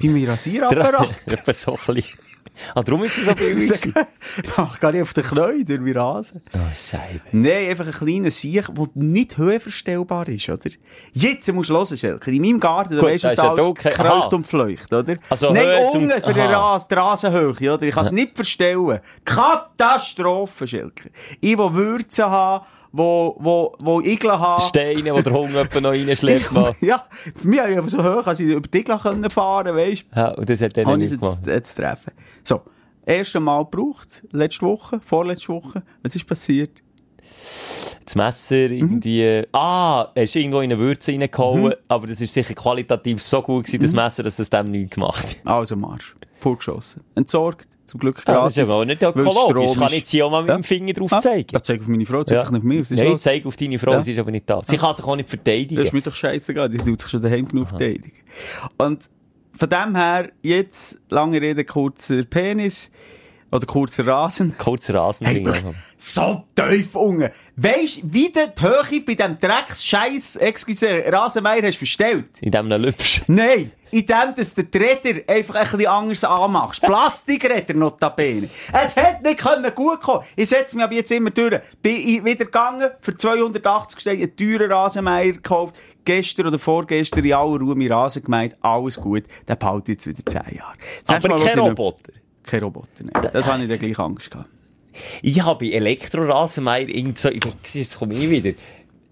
S4: Wie mein Rasierapparat.
S1: Etwa so ein bisschen. Ah, darum ist es so billig.
S4: Mach gar nicht auf den durch meinen Rasen.
S1: Oh, Scheibe.
S4: Nein, einfach ein kleiner Siech, der nicht höhenverstellbar ist, oder? Jetzt musst du hören, Schelker. In meinem Garten, da weisst du,
S1: da
S4: dass da alles
S1: Aha.
S4: und fleucht, oder?
S1: Also
S4: Nein,
S1: zum-
S4: unten für den
S1: Aha.
S4: Ras, die Rasenhöhe, oder? Ich kann es nicht verstellen. Katastrophe, Schelker. Ich, wo Würze habe, wo, wo, wo Igel habe.
S1: Steine, wo der Hunger noch reinschleppt.
S4: ja, mich aber so hoch, als ich über die Igel fahren, weisst
S1: Ja, und das hat er nicht
S4: ich
S1: gemacht.
S4: jetzt treffen. So. Erste Mal gebraucht, letzte Woche, vorletzte Woche. Was ist passiert?
S1: Das Messer irgendwie, ah, er ist irgendwo in eine Würze reingehauen, aber das ist sicher qualitativ so gut gewesen, das Messer, dass das dem nichts gemacht hat.
S4: Also Marsch. Vorgeschossen. Entsorgt. Zum Glück gratis.
S1: das ist aber auch nicht ökologisch. Kann ich jetzt hier auch mal mit
S4: Ja.
S1: dem Finger drauf
S4: Ah,
S1: zeigen?
S4: Ja, zeig auf meine Frau, zeig
S1: Ja.
S4: nicht auf mich.
S1: Nein,
S4: los?
S1: zeig auf deine Frau,
S4: Ja.
S1: sie ist aber nicht da. Sie kann sich auch nicht verteidigen.
S4: Das ist mir doch scheißegal, die tut sich schon daheim genug verteidigen. Und von dem her, jetzt, lange Rede, kurzer Penis. Oder kurzer Rasen.
S1: Kurzer Rasen
S4: Hey, so tief unten. Weisst du, wie die Höhe bei diesem Drecks-Scheiß, excuse, Rasenmeier hast verstellt?
S1: In dem Lübsch.
S4: Nein, in dem, dass du die Räder einfach ein bisschen anders anmachst. Plastikräder notabene. Es hätte nicht können gut kommen. Ich setze mich aber jetzt immer durch. Bin ich wieder gegangen, für 280 Steine einen teuren Rasenmeier gekauft. Gestern oder vorgestern in aller Ruhe mein Rasen gemeint. Alles gut. Der behalte jetzt wieder 10 Jahre. Das
S1: Aber kein Roboter.
S4: Kein Roboter, nein. Das habe ich dann gleich Angst gehabt.
S1: Ich habe bei Elektrorasenmeier irgend so, jetzt komme ich wieder,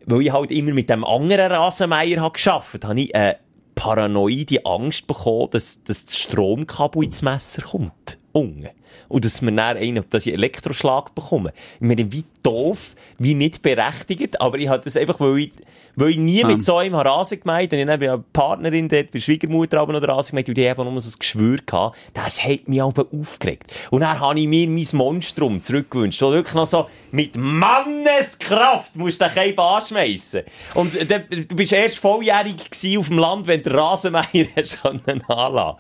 S1: weil ich halt immer mit dem anderen Rasenmeier habe geschafft, habe ich eine paranoide Angst bekommen, dass, dass das Stromkabel ins Messer kommt. Unten. Und dass man dann einen, dass ich Elektroschlag bekomme. Ich meine, wie doof, wie nicht berechtigt, aber ich hatte das einfach, weil ich, weil ich nie mit so einem habe Rasen gemeint und ich habe eine Partnerin dort, bei Schwiegermutter aber noch Rasen gemeint, und die haben nur so ein Geschwür gehabt. Das hat mich aber aufgeregt. Und dann habe ich mir mein Monstrum zurückgewünscht. Und wirklich noch so, mit Manneskraft musst du den Keim anschmeissen. Und äh, du bist erst volljährig gewesen auf dem Land, wenn du den Rasenmeier hast können anlassen.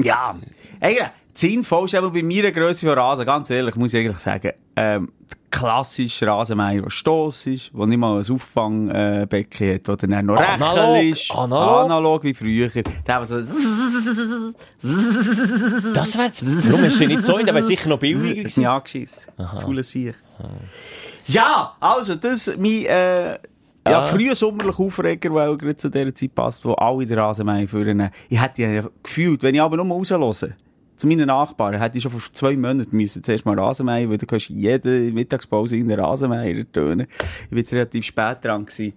S4: Ja, eigentlich, sinnvoll ist aber bei meiner Grösse von Rasen, ganz ehrlich, muss ich eigentlich sagen, ähm, der klassische Rasenmeier, der Stoss ist, der nicht mal ein Auffangbecken hat, der dann noch
S1: Analog,
S4: ist.
S1: analog.
S4: Analog wie früher. Der, so,
S1: Das wär's. Warum hast du nicht so? Der wäre sicher noch billiger gewesen.
S4: nicht angeschissen. Fauler Sieg. Ja, also, das, mein, äh, ja,
S1: Ah.
S4: früher sommerlich Aufreger, weil gerade zu der Zeit passt, wo alle den Rasenmeier führen. Ich hätte ja gefühlt, wenn ich aber nur raushöre, zu meinen Nachbarn, hätte ich schon vor zwei Monaten müssen zuerst mal Rasenmeier, weil du kannst jede Mittagspause in den Rasenmeier tönen. Ich jetzt relativ spät dran gewesen.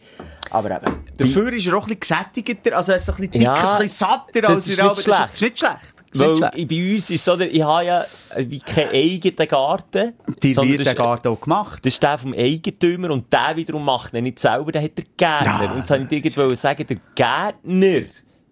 S4: Aber eben, dafür ist er auch ein bisschen gesättigter, also er ist ein bisschen dicker,
S1: Ja,
S4: ein bisschen satter als er,
S1: nicht
S4: aber
S1: schlecht.
S4: Das ist nicht schlecht.
S1: Weil bei uns ist so, der- ich habe ja äh, wie keinen eigenen Garten.
S4: Die wird der
S1: ist-
S4: Garten auch gemacht.
S1: Das ist der vom Eigentümer und der wiederum macht ihn nicht selber, der hat der Gärtner.
S4: Ja,
S1: und jetzt wollte ich irgendwo sagen, der Gärtner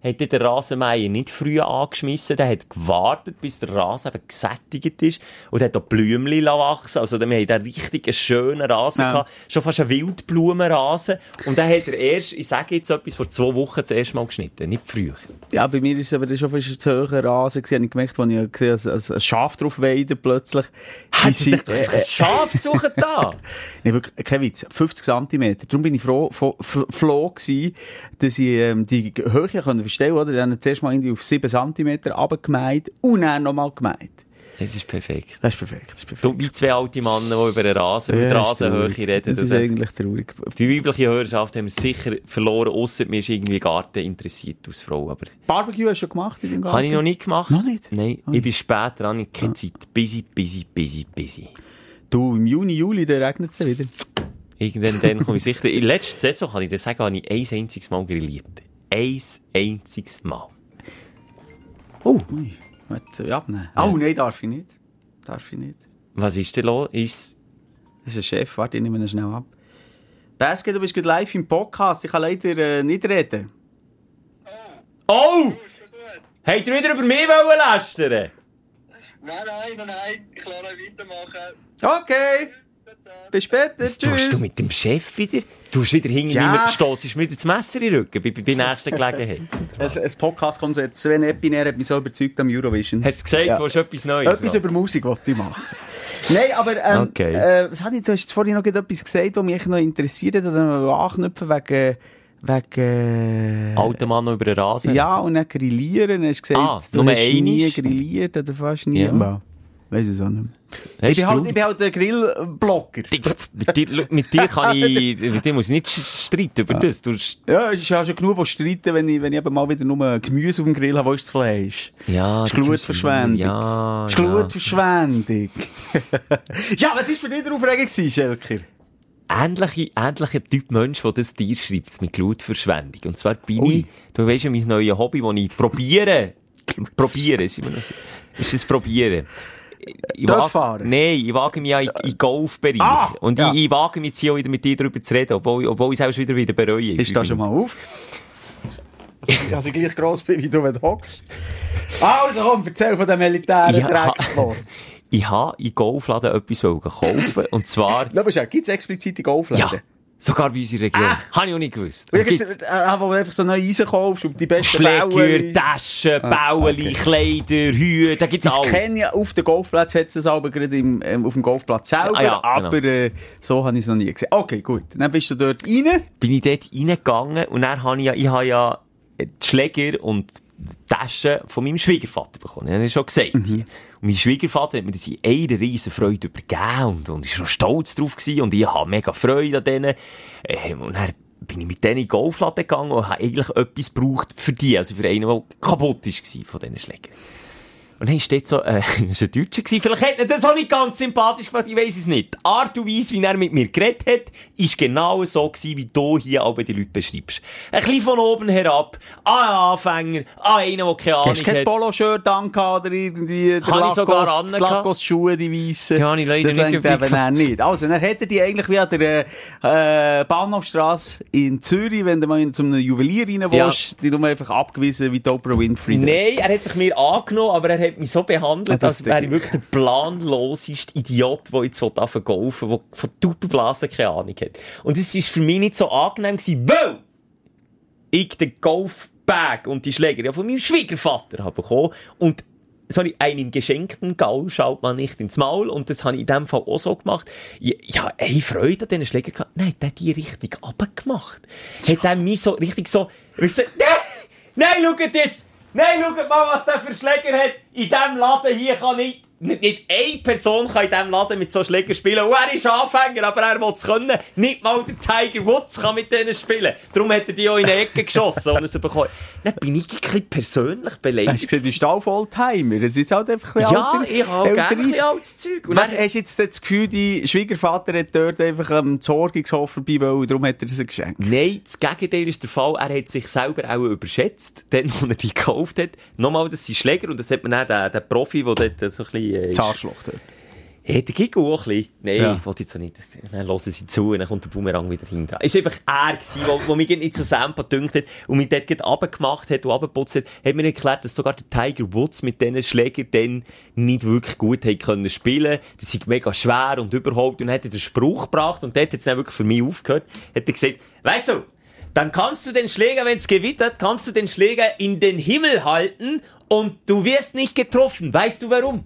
S1: hat den Rasenmeier nicht früh angeschmissen, der hat gewartet, bis der Rasen eben gesättigt ist und hat auch Blümchen wachsen Also, wir haben da richtig einen schönen Rasen
S4: Ja.
S1: gehabt. Schon fast einen Wildblumenrasen. Und dann hat er erst, ich sage jetzt etwas, vor zwei Wochen das erste Mal geschnitten. Nicht früher.
S4: Ja, bei mir ist es aber das schon fast ein zu hoher Rasen gewesen. Habe ich gemerkt, als ich gesehen habe, als ein Schaf drauf weiden plötzlich.
S1: Hat
S4: sind-
S1: doch ein Schaf suchen da?
S4: Nee, wirklich, kein Witz, 50 cm. Darum bin ich froh, froh, froh gewesen, dass ich ähm, die Höhe können verstellen konnte. Dann zuerst mal irgendwie auf 7 cm runtergemeint und dann nochmal gemeint.
S1: Das ist perfekt.
S4: Das ist perfekt, das ist perfekt.
S1: Du, wie zwei alte Männer, die über den Rasen, über die
S4: Ja, ist
S1: Rasenhöhe reden.
S4: Das ist
S1: Das-
S4: eigentlich traurig.
S1: Die weibliche Hörerschaft haben wir sicher verloren, ausser mir ist irgendwie Garten interessiert als Frau. Aber
S4: Barbecue hast du schon gemacht in deinem Garten?
S1: habe ich noch nicht gemacht.
S4: Noch nicht?
S1: Nein, ich bin spät dran, ich habe keine Zeit. Busy, busy, busy, busy.
S4: Du, im Juni, Juli, da regnet es wieder.
S1: Irgendwann dann komme ich sicher... In der letzten Saison kann ich dir sagen, habe ich ein einziges Mal grilliert. Ein einziges Mal.
S4: Oh. Ui, du abnehmen? Oh, nein, darf ich nicht. Darf ich nicht.
S1: Was ist denn los? Ist...
S4: Das ist ein Chef, warte, ich nehme ihn schnell ab. Basket, du bist gerade live im Podcast, ich kann leider äh, nicht reden.
S1: Oh! Habt ihr wieder über mich wollen lästern?
S5: Nein, nein, nein, nein. Ich lasse euch weitermachen.
S4: Okay. Bis später.
S1: Was
S4: Tschüss.
S1: tust du mit dem Chef wieder? Du hast wieder hinter
S4: Ja.
S1: gestossen, wieder das Messer in den Rücken bei, bei der nächsten Gelegenheit.
S4: Ein, ein Podcast-Konzert. Sven Epiner hat mich so überzeugt am Eurovision.
S1: Hast du gesagt,
S4: Ja.
S1: du willst etwas Neues?
S4: Etwas über Musik wollte ich machen. Nein, aber ähm,
S1: Okay.
S4: äh, was hatte ich, du hast vorhin noch etwas gesagt, was mich noch interessiert hat, oder noch anknüpfen wegen, wegen,
S1: Alter Mann noch über den Rasen.
S4: ja, und dann grillieren, hast du gesagt,
S1: Ah,
S4: du hast nie grilliert, oder fast nie.
S1: Ja.
S4: Ja. Weiss ich auch nicht mehr. Ich bin, halt, ich bin halt ein Grillblocker.
S1: mit, dir, mit dir kann ich, mit dir muss ich nicht streiten über das. Du,
S4: Ja, es ist ja schon genug, was streiten, wenn ich, wenn ich eben mal wieder nur Gemüse auf dem Grill habe, wo ist das Fleisch?
S1: ja,
S4: ist
S1: du-
S4: Glutverschwendung.
S1: Ja,
S4: ist
S1: ja.
S4: Glutverschwendung. ja, was war für dich der Aufregung, gewesen, Schelker?
S1: ähnliche, ähnlicher Typ Mensch, der das dir schreibt, mit Glutverschwendung. Und zwar bin
S4: Ui.
S1: ich, du weisst ja, mein neues Hobby, das ich probiere. probiere, ist immer noch. Ist das Probieren. Ich
S4: Dörf
S1: wag-
S4: fahren?
S1: Nein, ich wage mich ja in, in den Golfbereich.
S4: Ah,
S1: und
S4: ja.
S1: ich, ich wage mich jetzt hier wieder mit dir darüber zu reden, obwohl, obwohl ich es auch wieder, wieder bereue.
S4: Ist da schon mal auf? Also, also gleich gross bin, wie du wenn du hockst. Also komm, erzähl von dem militären
S1: Ja.
S4: Drecksport.
S1: Ich habe in Golfladen etwas kaufen und zwar,
S4: aber gibt es explizite Golfläden?
S1: ja, sogar bei unserer Region. Habe ich auch nicht gewusst.
S4: Äh, wo du einfach so neue Eisen kaufst und die besten
S1: Schläger. Taschen, Bauli, Kleider, Hüte, da gibt's alles.
S4: kenne ich auf dem Golfplatz, hat es aber gerade im, ähm, auf dem Golfplatz selber,
S1: Ah, ja, genau.
S4: aber äh, so habe ich es noch nie gesehen. Okay, gut. Dann bist du dort rein.
S1: bin ich dort reingegangen und dann habe ich ja, ich habe ja die Schläger und Taschen von meinem Schwiegervater bekommen. Das habe ich schon gesagt.
S4: Mhm.
S1: Und mein Schwiegervater hat mir das in einer riesen Freude übergeben und, und ist noch stolz drauf gewesen und ich habe mega Freude an denen. Ähm, und dann bin ich mit denen in den Golfladen gegangen und habe eigentlich etwas gebraucht für die, also für einen, der kaputt war von diesen Schlägern. Und dann ist dort so, äh, ist ein Deutscher gewesen. Vielleicht hat er das auch nicht ganz sympathisch gemacht, ich weiss es nicht. Die Art und Weise, wie er mit mir geredet hat, ist genau so gewesen, wie du hier auch bei den Leuten beschreibst. Ein bisschen von oben herab, an einen Anfänger, an einen, der keine Ahnung
S4: Hast du kein
S1: hat.
S4: Polo-Shirt angehabt oder irgendwie
S1: Habe ich sogar
S4: Lacoste-
S1: angehabt.
S4: die Lacoste-Schuhe, die weissen?
S1: Ja, ich leider
S4: das
S1: nicht
S4: eben er nicht. Also, dann hätte die eigentlich wie an der äh, Bahnhofstrasse in Zürich, wenn du mal in- zu einem Juwelier rein
S1: Ja.
S4: willst, die nur einfach abgewiesen wie die Oprah Winfrey.
S1: Nein, er hat sich mir angenommen, aber er hat mich so behandelt,
S4: Ah,
S1: als wäre ich wirklich der planloseste Idiot, der jetzt verkaufen will, der von Taubenblasen keine Ahnung hat. Und es war für mich nicht so angenehm gewesen, weil ich den Golfbag und die Schläger ja von meinem Schwiegervater habe bekommen und sorry, einem geschenkten Gaul schaut man nicht ins Maul und das habe ich in dem Fall auch so gemacht. Ja, ja ey, Freude an diesen Schläger gehabt. Nein, der hat die richtig abgemacht. Hat er mich so richtig so, ich so, nein, nein, schaut jetzt, nein, schaut mal, was der für Schläger hat. In diesem Laden hier kann ich, nicht, nicht eine Person kann in diesem Laden mit so Schläger spielen. Und er ist Anfänger, aber er will es können. Nicht mal der Tiger Woods kann mit denen spielen. Darum hat er die auch in die Ecke geschossen und es bekommen. Dann bin ich ein bisschen persönlich
S4: Hast du
S1: beleidigt.
S4: gesehen, du bist auch Oldtimer. Das ist jetzt halt einfach ein bisschen
S1: Ja,
S4: alter-
S1: ich habe
S4: älter
S1: gerne ein bisschen altes Zeug. Und
S4: Was, hast du jetzt das Gefühl, dein Schwiegervater hat dort einfach am Sorgungshof vorbei wollen, darum hat er das geschenkt?
S1: Nein, das Gegenteil ist der Fall. Er hat sich selber auch überschätzt, dann, als er die gekauft hat. Nochmal, das sind Schläger und das hat man auch den, den Profi, der dort so ein bisschen... Äh, ist-
S4: Das Arschloch dort.
S1: Hey, der Gigo auch ein bisschen. Nein,
S4: Ja.
S1: ich wollte jetzt so nicht. Dann hören sie zu und dann kommt der Boomerang wieder hinten. Es war einfach er, wo mich nicht so Sampa gedünkt hat und mich dort gerade runtergemacht hat und runtergeputzt hat, hat mir erklärt, dass sogar der Tiger Woods mit diesen Schlägern dann nicht wirklich gut hat können spielen. Das ist mega schwer und überhaupt. Und dann hat er den Spruch gebracht und dort hat es dann wirklich für mich aufgehört. Hat er gesagt, weißt du, dann kannst du den Schläger, wenn es gewittert, kannst du den Schläger in den Himmel halten und du wirst nicht getroffen. Weißt du warum?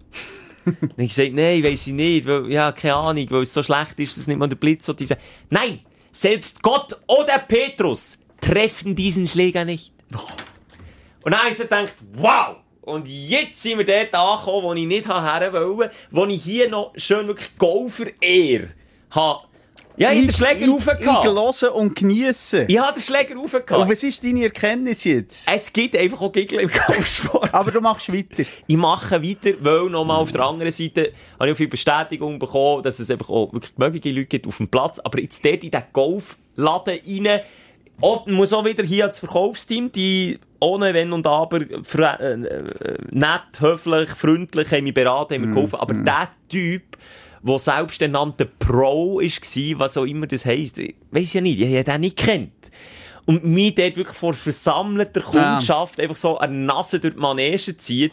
S1: Und ich gesagt, nein, weiss ich nicht, weil, ja, keine Ahnung, weil es so schlecht ist, dass nicht mal der Blitz so diese, nein, selbst Gott oder Petrus treffen diesen Schläger nicht. Und dann habe ich so gedacht, wow! Und jetzt sind wir dort angekommen, wo ich nicht her wollte, wo ich hier noch schön wirklich Golfer Air habe. Ja, ich habe den Schläger raufgehauen.
S4: Eingelassen und geniessen.
S1: Ich habe den Schläger
S4: Und
S1: raufgehauen.
S4: was ist deine Erkenntnis jetzt?
S1: Es gibt einfach auch Gegner im Golfsport.
S4: Aber du machst weiter.
S1: Ich mache weiter, weil nochmal auf der anderen Seite habe ich auch viel Bestätigung bekommen, dass es einfach auch wirklich mögliche Leute gibt auf dem Platz. Aber jetzt dort in den Golfladen rein, auch, muss auch wieder hier als Verkaufsteam, die ohne Wenn und Aber äh, äh, nett, höflich, freundlich haben mich beraten, haben mir geholfen. Aber der Typ, der selbsternannte Pro war, was auch immer das heisst, weiss ja nicht, ich habe den nicht kennt. Und mich dort wirklich vor versammelter Kundschaft einfach so eine Nase durch die Manege zieht,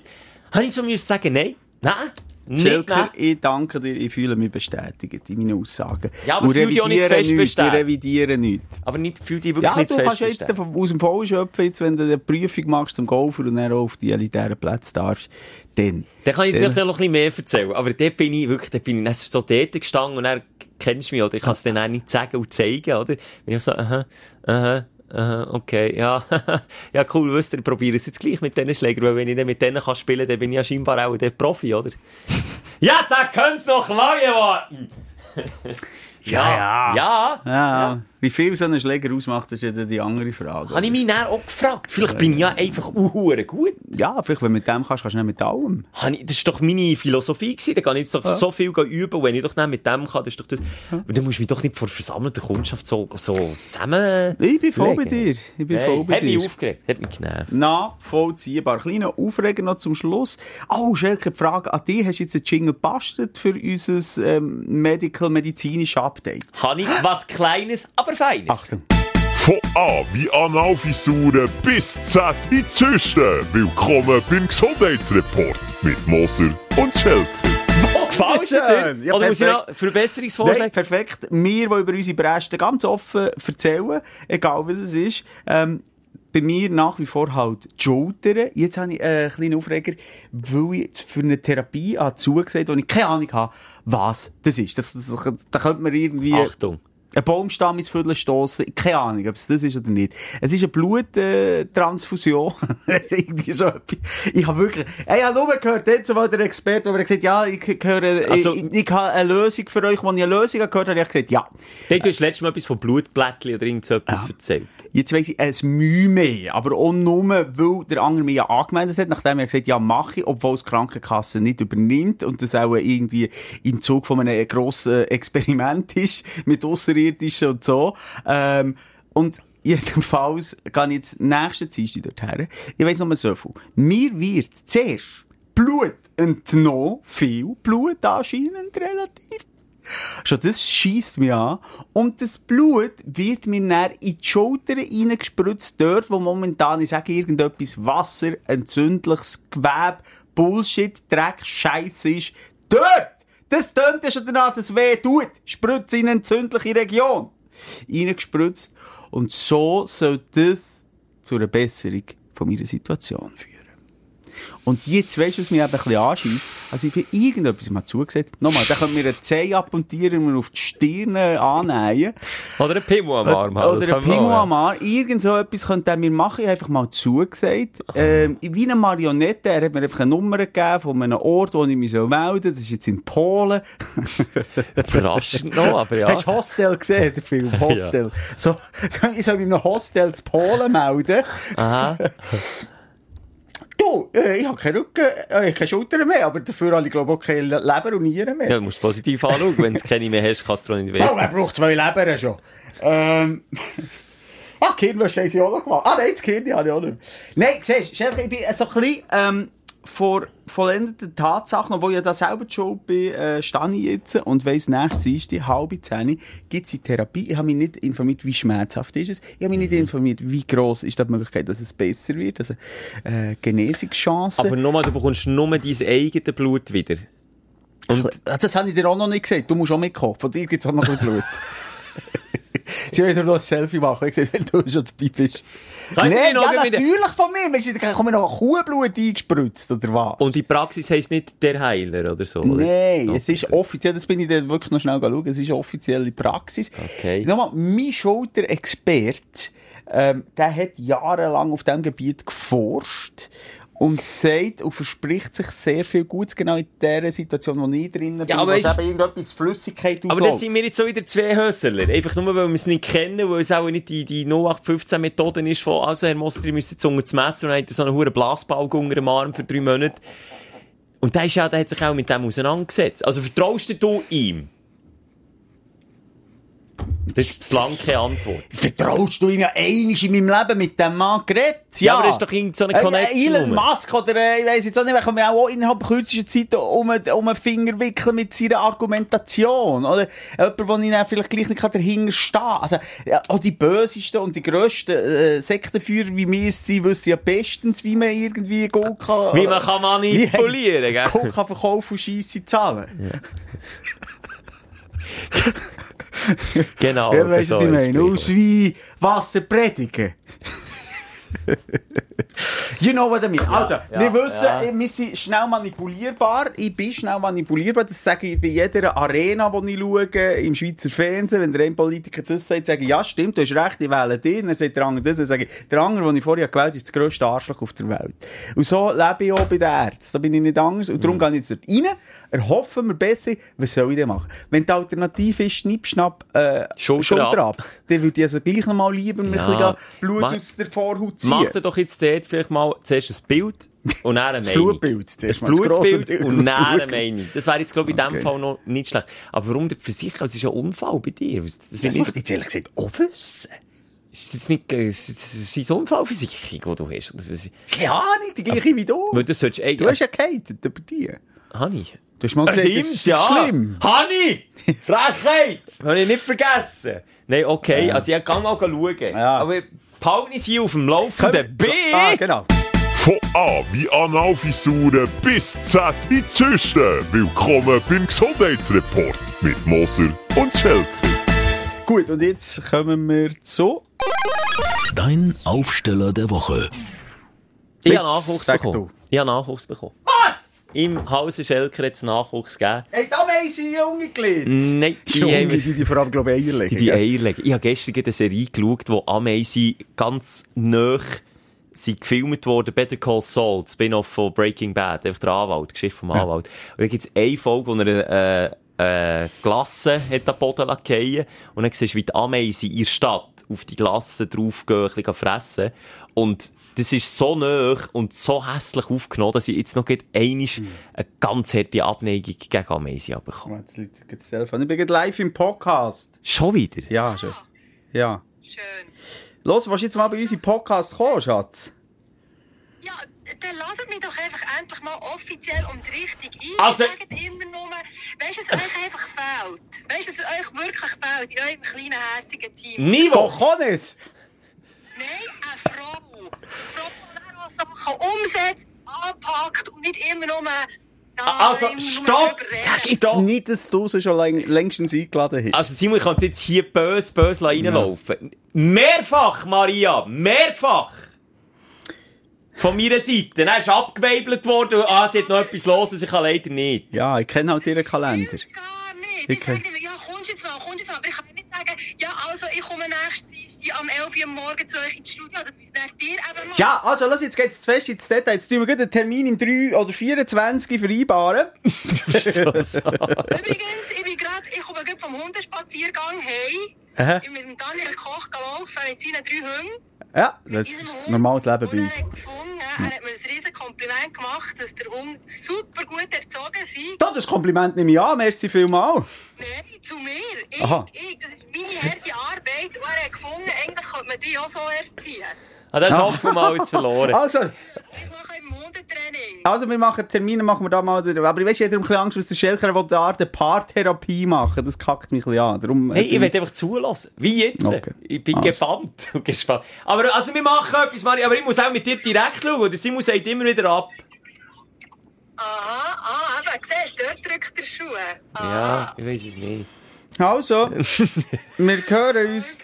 S1: habe ich so müssen sagen, nein, Nein, nicht nett.
S4: ich danke dir, ich fühle mich bestätigt in meinen Aussagen.
S1: Ja, aber
S4: Und
S1: fühl dich auch nicht fest bestätigt.
S4: revidiere nichts.
S1: Aber nicht, fühl dich wirklich
S4: Ja,
S1: nicht
S4: du
S1: zu
S4: kannst
S1: fest
S4: jetzt von- aus dem Vollen schöpfen, jetzt, wenn du eine Prüfung machst zum Golfer und dann auch auf die elitären Plätze darfst, dann.
S1: Dann kann ich dir
S4: Dann-
S1: noch ein bisschen mehr erzählen. Aber dort bin ich wirklich, dort bin ich dann so dort gestanden und er kennst du mich, oder? Ich kann es dann auch nicht sagen und zeigen, oder? Bin ich so, aha, aha, aha, okay, ja, ja, cool, wisst ihr, ich probiere es jetzt gleich mit diesen Schlägern, weil wenn ich dann mit denen kann spielen, dann bin ich ja scheinbar auch der Profi, oder? ja, da könnte noch lange warten!
S4: Ja,
S1: ja.
S4: Ja, wie viel so ein Schläger ausmacht, ist ja dann die andere Frage.
S1: Habe ich mich dann auch gefragt. Vielleicht bin ich ja einfach uhuere gut.
S4: Ja, vielleicht, wenn du mit dem kannst, kannst du nicht mit allem.
S1: Ich- Das ist doch meine Philosophie gewesen. Da kann ich jetzt doch so viel üben. Wenn ich doch nicht mit dem kann, das ist doch das. Aber du musst mich doch nicht vor versammelter Kundschaft so, so zusammen.
S4: Ich bin voll bei dir. Ich bin
S1: Hey,
S4: voll bei
S1: hat mich
S4: dir.
S1: aufgeregt. Hat mich genervt.
S4: Nachvollziehbar. Kleiner Aufreger noch zum Schluss. Oh, Schelke, Frage an dich. Hast du jetzt einen Jingle gebastelt für unser ähm, medical-medizinisches Update?
S1: Habe ich was Kleines, aber Feines.
S4: Achtung.
S6: Von A wie Analfisuren bis Z in die Zysten. Willkommen beim Gesundheitsreport mit Moser und Schelker.
S1: Gefällt dir?
S4: Ja,
S1: Oder muss ich noch Verbesserungsvorschläge?
S4: Nein, perfekt. Wir, die über unsere Bresten ganz offen erzählen, egal was es ist. Ähm, bei mir nach wie vor halt die Schultern. Jetzt habe ich äh, einen kleinen Aufreger, weil ich für eine Therapie habe zugesagt wo ich keine Ahnung habe, was das ist. Das, das, da könnte man irgendwie...
S1: Achtung.
S4: Ein Baumstamm ins Viertel stossen. Keine Ahnung, ob es das ist oder nicht. Es ist eine Bluttransfusion. Irgendwie so etwas. Ich habe wirklich, ich habe nur gehört, jetzt mal der Experte, der gesagt hat, ja, ich höre,
S1: Also-
S4: ich, ich, habe eine Lösung für euch. Als ich eine Lösung gehört habe, habe ich gesagt, ja.
S1: Dort hast du letztes Mal etwas von Blutblättchen oder irgend so etwas erzählt.
S4: Jetzt weiss ich, es Mühe mehr. Aber auch nur, weil der andere mich ja angemeldet hat, nachdem er gesagt hat, ja, mache ich, obwohl es die Krankenkasse nicht übernimmt und das auch irgendwie im Zug von einem grossen Experiment ist, mit Außerirdischen und so. Ähm, und jedenfalls gehe ich jetzt nächsten Dienstag dorthin. Ich weiss nur so viel. Mir wird zuerst Blut entnommen, viel Blut anscheinend relativ Schon das schießt mich an. Und das Blut wird mir dann in die Schulter reingespritzt, dort, wo momentan, ich sage irgendetwas, Wasser, entzündliches Gewebe, Bullshit, Dreck, Scheiße ist. Dort! Das tönt ja schon danach, dass es weh tut. Spritze in eine entzündliche Region. Reingespritzt. Und so soll das zu einer Besserung von meiner Situation führen. Und jetzt weisst du, was mich eben ein bisschen anschießt. Also, ich bin irgendetwas mal zugesagt. Nochmal, da können wir eine Zehe abmontieren und auf die Stirn annähen.
S1: Oder ein Pimmel am Arm haben.
S4: Oder ein
S1: auch,
S4: am Arm. Irgend so etwas könnte mir machen. Ich habe einfach mal zugesagt. Ähm, wie eine Marionette. Er hat mir einfach eine Nummer gegeben von einem Ort, wo ich mich melden soll. Das ist jetzt in Polen.
S1: ja. Überraschend noch, aber ja.
S4: Hast du Hostel gesehen, der Film? Hostel. So, ich soll mich in einem Hostel zu Polen melden.
S1: Aha.
S4: Du, äh, ich habe keinen Rücken, äh, ich keine Schultern mehr, aber dafür habe ich, glaube ich, auch keine Leber und Nieren mehr.
S1: Ja, du musst positiv anschauen. Wenn du keine mehr hast, kannst du nicht
S4: Oh,
S1: weh.
S4: er braucht zwei Lebern schon. Ähm. ah, Kirnwäsche haben sie auch noch gemacht. Ah, nein, das Kirn habe ich auch nicht. Nein, siehst du, ich bin so ein bisschen, ähm, vor vollendeten Tatsachen, obwohl ich ja da selber die Schuld bin, äh, stehe ich jetzt und weiss, nächstes Dienstag, halbe Zehn, gibt es die Therapie. Ich habe mich nicht informiert, wie schmerzhaft ist es. Ich habe mich nicht informiert, wie gross ist die Möglichkeit, dass es besser wird, also äh, Genesungschancen.
S1: Aber nochmal, du bekommst nur dein eigenes Blut wieder. Und
S4: Das habe ich dir auch noch nicht gesagt. Du musst auch mitkommen. Von dir gibt es auch noch ein Blut. Sie wollen noch ein Selfie machen, ich sehe, weil du schon dabei bist.
S1: Kann
S4: Nein, ja, natürlich von mir. Weißt du, mir noch Kuhblut eingespritzt, oder was?
S1: Und die Praxis heisst nicht der Heiler oder so? oder?
S4: Nein, es
S1: Okay.
S4: ist offiziell, das bin ich dann wirklich noch schnell schauen, es ist offizielle Praxis.
S1: Okay.
S4: Nochmal, mein Schulterexperte, ähm, der hat jahrelang auf diesem Gebiet geforscht und sagt und verspricht sich sehr viel Gutes, genau in der Situation, wo ich drin bin,
S1: Ja, aber ist-
S4: eben irgendetwas Flüssigkeit
S1: Aber dann sind wir jetzt so wieder zwei Hösserler. Einfach nur, weil wir es nicht kennen, weil es auch nicht die, die 0815-Methode ist von, also Herr Moster, ihr müsst jetzt unter das Messer und dann hat so einen hohen Blasball unter dem Arm für drei Monate. Und der, ist ja, der hat sich auch mit dem auseinandergesetzt. Also vertraust du ihm? Das ist zu lang keine Antwort.
S4: Vertraust du ihm ja einmal in meinem Leben mit dem Mann geredet?
S1: Ja, aber er ist doch irgend so eine
S4: Äh,
S1: Connection
S4: Elon
S1: rum.
S4: Musk oder äh, ich weiss jetzt auch nicht, wer kann mir auch innerhalb kürzester Zeit um, um den Finger wickeln mit seiner Argumentation. Oder jemand, wo ich dann vielleicht gleich nicht dahinter stehen kann. Also, ja, auch die bösesten und die grössten äh, Sektenführer, wie wir es sind, wissen ja bestens, wie man irgendwie Gold kann...
S1: Wie man kann manipulieren, gell?
S4: Gold kann verkaufen und Scheisse zahlen.
S1: Genau.
S4: Ja, weißt du, was ich meine? Aus wie Wasser predigen. You know what I mean. Also, wir wissen,
S1: ja.
S4: wir sind schnell manipulierbar. Ich bin schnell manipulierbar. Das sage ich bei jeder Arena, die ich schaue, im Schweizer Fernsehen. Wenn der ein Politiker das sagt, sage ich, ja, stimmt, du hast recht, ich wähle den. Er sagt der andere das. Dann sage ich, der andere, den ich vorher gewählt habe, ist das grösste Arschloch auf der Welt. Und so lebe ich auch bei den Ärzten. Da bin ich nicht anders. Und
S1: Mhm.
S4: darum gehe ich jetzt dort rein, erhoffen wir besser, was soll ich denn machen? Wenn die Alternative ist, Schnipp, Schnapp, äh,
S1: Schulter
S4: Schulter,
S1: ab.
S4: ab, dann würde ich also gleich noch mal lieber
S1: Ja.
S4: ein bisschen Blut
S1: Mach-
S4: aus der Vorhaut ziehen.
S1: Mach dir doch jetzt dort vielleicht mal zuerst ein Bild und dann eine
S4: Das
S1: Meinung.
S4: Blutbild.
S1: Ein
S4: das
S1: Blutbild
S4: Bild
S1: und dann eine. Meinung. Das wäre jetzt, glaube ich, in
S4: Okay.
S1: diesem Fall noch nicht schlecht. Aber warum der versichern? Es ist ja ein Unfall bei dir. Das,
S4: Das
S1: wird
S4: möchte
S1: nicht,
S4: ich jetzt ehrlich gesagt auch wissen.
S1: ist jetzt nicht, äh, ist eine Unfallversicherung, die du hast. Oder was?
S4: Keine Ahnung, die gleiche wie du.
S1: Weil du sollst
S4: Du
S1: eigentlich,
S4: hast ja gehatet über die.
S1: Hanni.
S4: Du hast mal gesagt, das ist schlimm.
S1: Hanni! Frechheit! Habe ich nicht vergessen. Nein, okay, also ich kann mal schauen.
S4: Ja.
S1: Aber behalten Sie auf dem Laufenden. B!
S4: Ah, genau.
S6: Von A wie Analfisuren bis Z wie Zysten. Willkommen beim Gesundheitsreport mit Moser und Schelker.
S4: Gut, und jetzt kommen wir zu...
S3: Dein Aufsteller der Woche.
S1: Ich habe Nachwuchs bekommen. Ich habe Nachwuchs bekommen. Im Hause Schelker hat es Nachwuchs gegeben.
S4: Hey, da weiss ich Junge gelegt.
S1: Nein, die
S4: Junge,
S1: haben
S4: die, die vor allem, glaube ich, Eier legen.
S1: Die? Eier legen. Ich habe gestern eine Serie geschaut, wo Ameisen ganz nah sind gefilmt worden. Better Call Saul, das Spin-off von Breaking Bad. Einfach der Anwalt, die Geschichte vom Anwalt. Und da gibt es eine Folge, wo er äh, äh, Glasse hat am Boden fallen Und dann siehst du, wie die Ameisen in der Stadt auf die Glasse draufgehen, ein bisschen fressen. Und das ist so nah und so hässlich aufgenommen, dass ich jetzt noch einmal eine ganz harte Abneigung gegen Ameisen bekomme.
S4: Jetzt gerade das Telefon. Ich bin live im Podcast.
S1: Schon wieder?
S4: Ja, schon. Ja.
S5: Schön.
S4: Los, willst du jetzt mal bei uns im Podcast kommen, Schatz?
S5: Ja, dann lasst mich doch einfach endlich mal offiziell um die Richtung ein.
S1: Also-
S5: sagt immer nur, weißt du, es euch einfach fehlt. Weißt du, es euch wirklich fehlt in eurem kleinen, herzigen Team.
S1: Niveau!
S4: Cojones!
S5: Nein, eine Frau. Eine Frau, die dann auch Sachen umsetzt, anpackt und nicht immer nur... da
S1: Also, stopp! Sag
S4: Jetzt
S1: Stopp.
S4: nicht, dass du sie schon läng längstens eingeladen hast.
S1: Also Simon, ich könnte jetzt hier bös, bös reinlaufen. Mehrfach, Maria, mehrfach! Von meiner Seite. Dann ist abgeweibelt worden, ah, sie hat noch etwas los und sie kann leider nicht.
S4: ja, ich kenne halt ihren Kalender.
S5: Stimmt gar nicht.
S4: Ich
S5: Ich sage ja, kommst du jetzt mal, kommst du jetzt mal. Aber ich kann nicht sagen, ja, also, ich komme nächstes Dienstag am 11 Uhr am Morgen zu euch ins Studio. Das müsst ihr dir eben machen.
S4: Ja, also, lass, jetzt geht's zu fest ins Detail. Jetzt tun wir gerade einen Termin im 3 oder 24 vereinbaren.
S1: so, so.
S5: Übrigens, ich bin gerade, ich komme gerade vom Hundespaziergang hey.
S4: Aha.
S5: Ich bin mit dem Daniel Koch gelaufen mit seinen drei Hunden.
S4: Ja, das ist
S5: Hund.
S4: normales Leben bei uns.
S5: Er hat gefunden, er hat mir ein riesen Kompliment gemacht, dass der Hund super gut erzogen sei.
S4: Da, das Kompliment nehme ich an. Merci vielmals.
S5: Nein, zu mir. Ich,
S4: Aha.
S5: ich, das ist meine harte Arbeit. Und er hat gefunden, eigentlich könnte man die auch so erziehen.
S1: Ah, das ist Hopfen mal jetzt verloren.
S4: Also,
S5: Ich mache im Hundetraining.
S4: also, wir machen Termine, machen wir da mal. Aber ich weiss, jeder hat ein bisschen Angst, was der Schelker will, da eine Paartherapie machen. Das kackt mich ein bisschen an. Darum,
S1: Hey, ich will einfach zulassen. Wie jetzt?
S4: Okay.
S1: Ich bin
S4: Also.
S1: gespannt. und gespannt. Aber also, wir machen etwas, Maria, aber ich muss auch mit dir direkt schauen. Der Simon sagt immer wieder ab.
S5: Aha, ah, eben, siehst du, dort drückt der Schuh. Aha.
S1: Ja, ich weiß es nicht.
S4: Also, wir hören uns.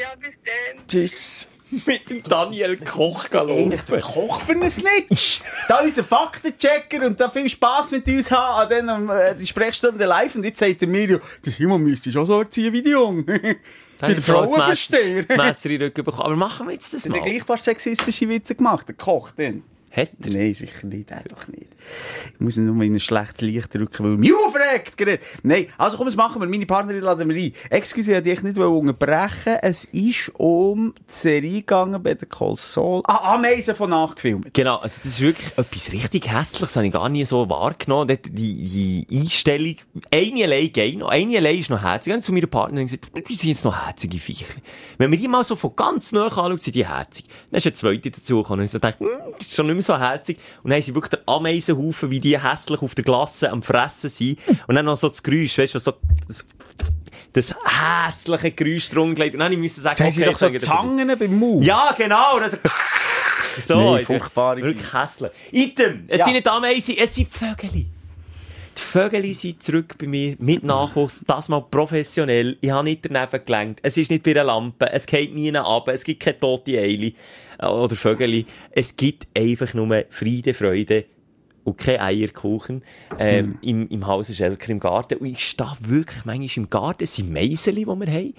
S5: Ja, bis dann.
S4: Tschüss.
S1: mit dem Daniel Koch
S4: Eigentlich der. Koch für ein Snitch. da unser Faktenchecker und da viel Spass mit uns haben an dann, äh, die Sprechstunde live. Und jetzt sagt er mir, der Simon müsste schon so erziehen wie die Jung.
S1: Da
S4: Bei der
S1: ich voll das Messer-. Das in den Rücken bekommen. Aber machen wir jetzt das mal.
S4: gleich paar sexistische Witze gemacht, der Koch dann.
S1: Hat er?
S4: Nein, sicher nicht, er doch nicht. Ich muss ihn nur in ein schlechtes Licht drücken, weil er mich aufregt. gerade. Nein, also komm, was machen wir? Meine Partnerin laden wir ein. Excuse, ich wollte dich nicht unterbrechen. Es ist um die Serie gegangen bei der Call Saul. Ah, Ameisen von nachgefilmt.
S1: Genau, also das ist wirklich etwas richtig Hässliches, das habe ich gar nie so wahrgenommen. Die, die Einstellung, eine allein geht noch, eine allein ist noch herzig. Ich habe zu meiner Partnerin gesagt, die sind jetzt noch herzige Viecher. Wenn man die mal so von ganz nah anschaut, sind die herzig. Dann ist eine zweite dazugekommen und ich dachte, hm, das ist schon nicht mehr so herzig. Und dann haben sie wirklich den Ameisenhaufen, wie die hässlich auf der Glasse am Fressen sind. Und dann noch so das Geräusch, weißt du, so das, das hässliche Geräusch drunter gelegt. Und dann ich sagen,
S4: Da haben sie doch so
S1: sagen
S4: Zangen beim Maul.
S1: ja, genau. Dann so, so
S4: Nee, furchtbare
S1: Wirklich hässlich. Item, es
S4: Ja.
S1: sind nicht Ameisen, es sind Vögel. Die Vögel sind zurück bei mir, mit Nachwuchs, das mal professionell. Ich habe nicht daneben gelenkt. Es ist nicht bei einer Lampe, es geht nie ab, es gibt keine tote Eile oder Vögel. Es gibt einfach nur Friede, Freude und kein Eierkuchen ähm, im, im Hause Schelker im Garten. Und ich stehe wirklich manchmal im Garten, es sind Meiseli, die wir haben,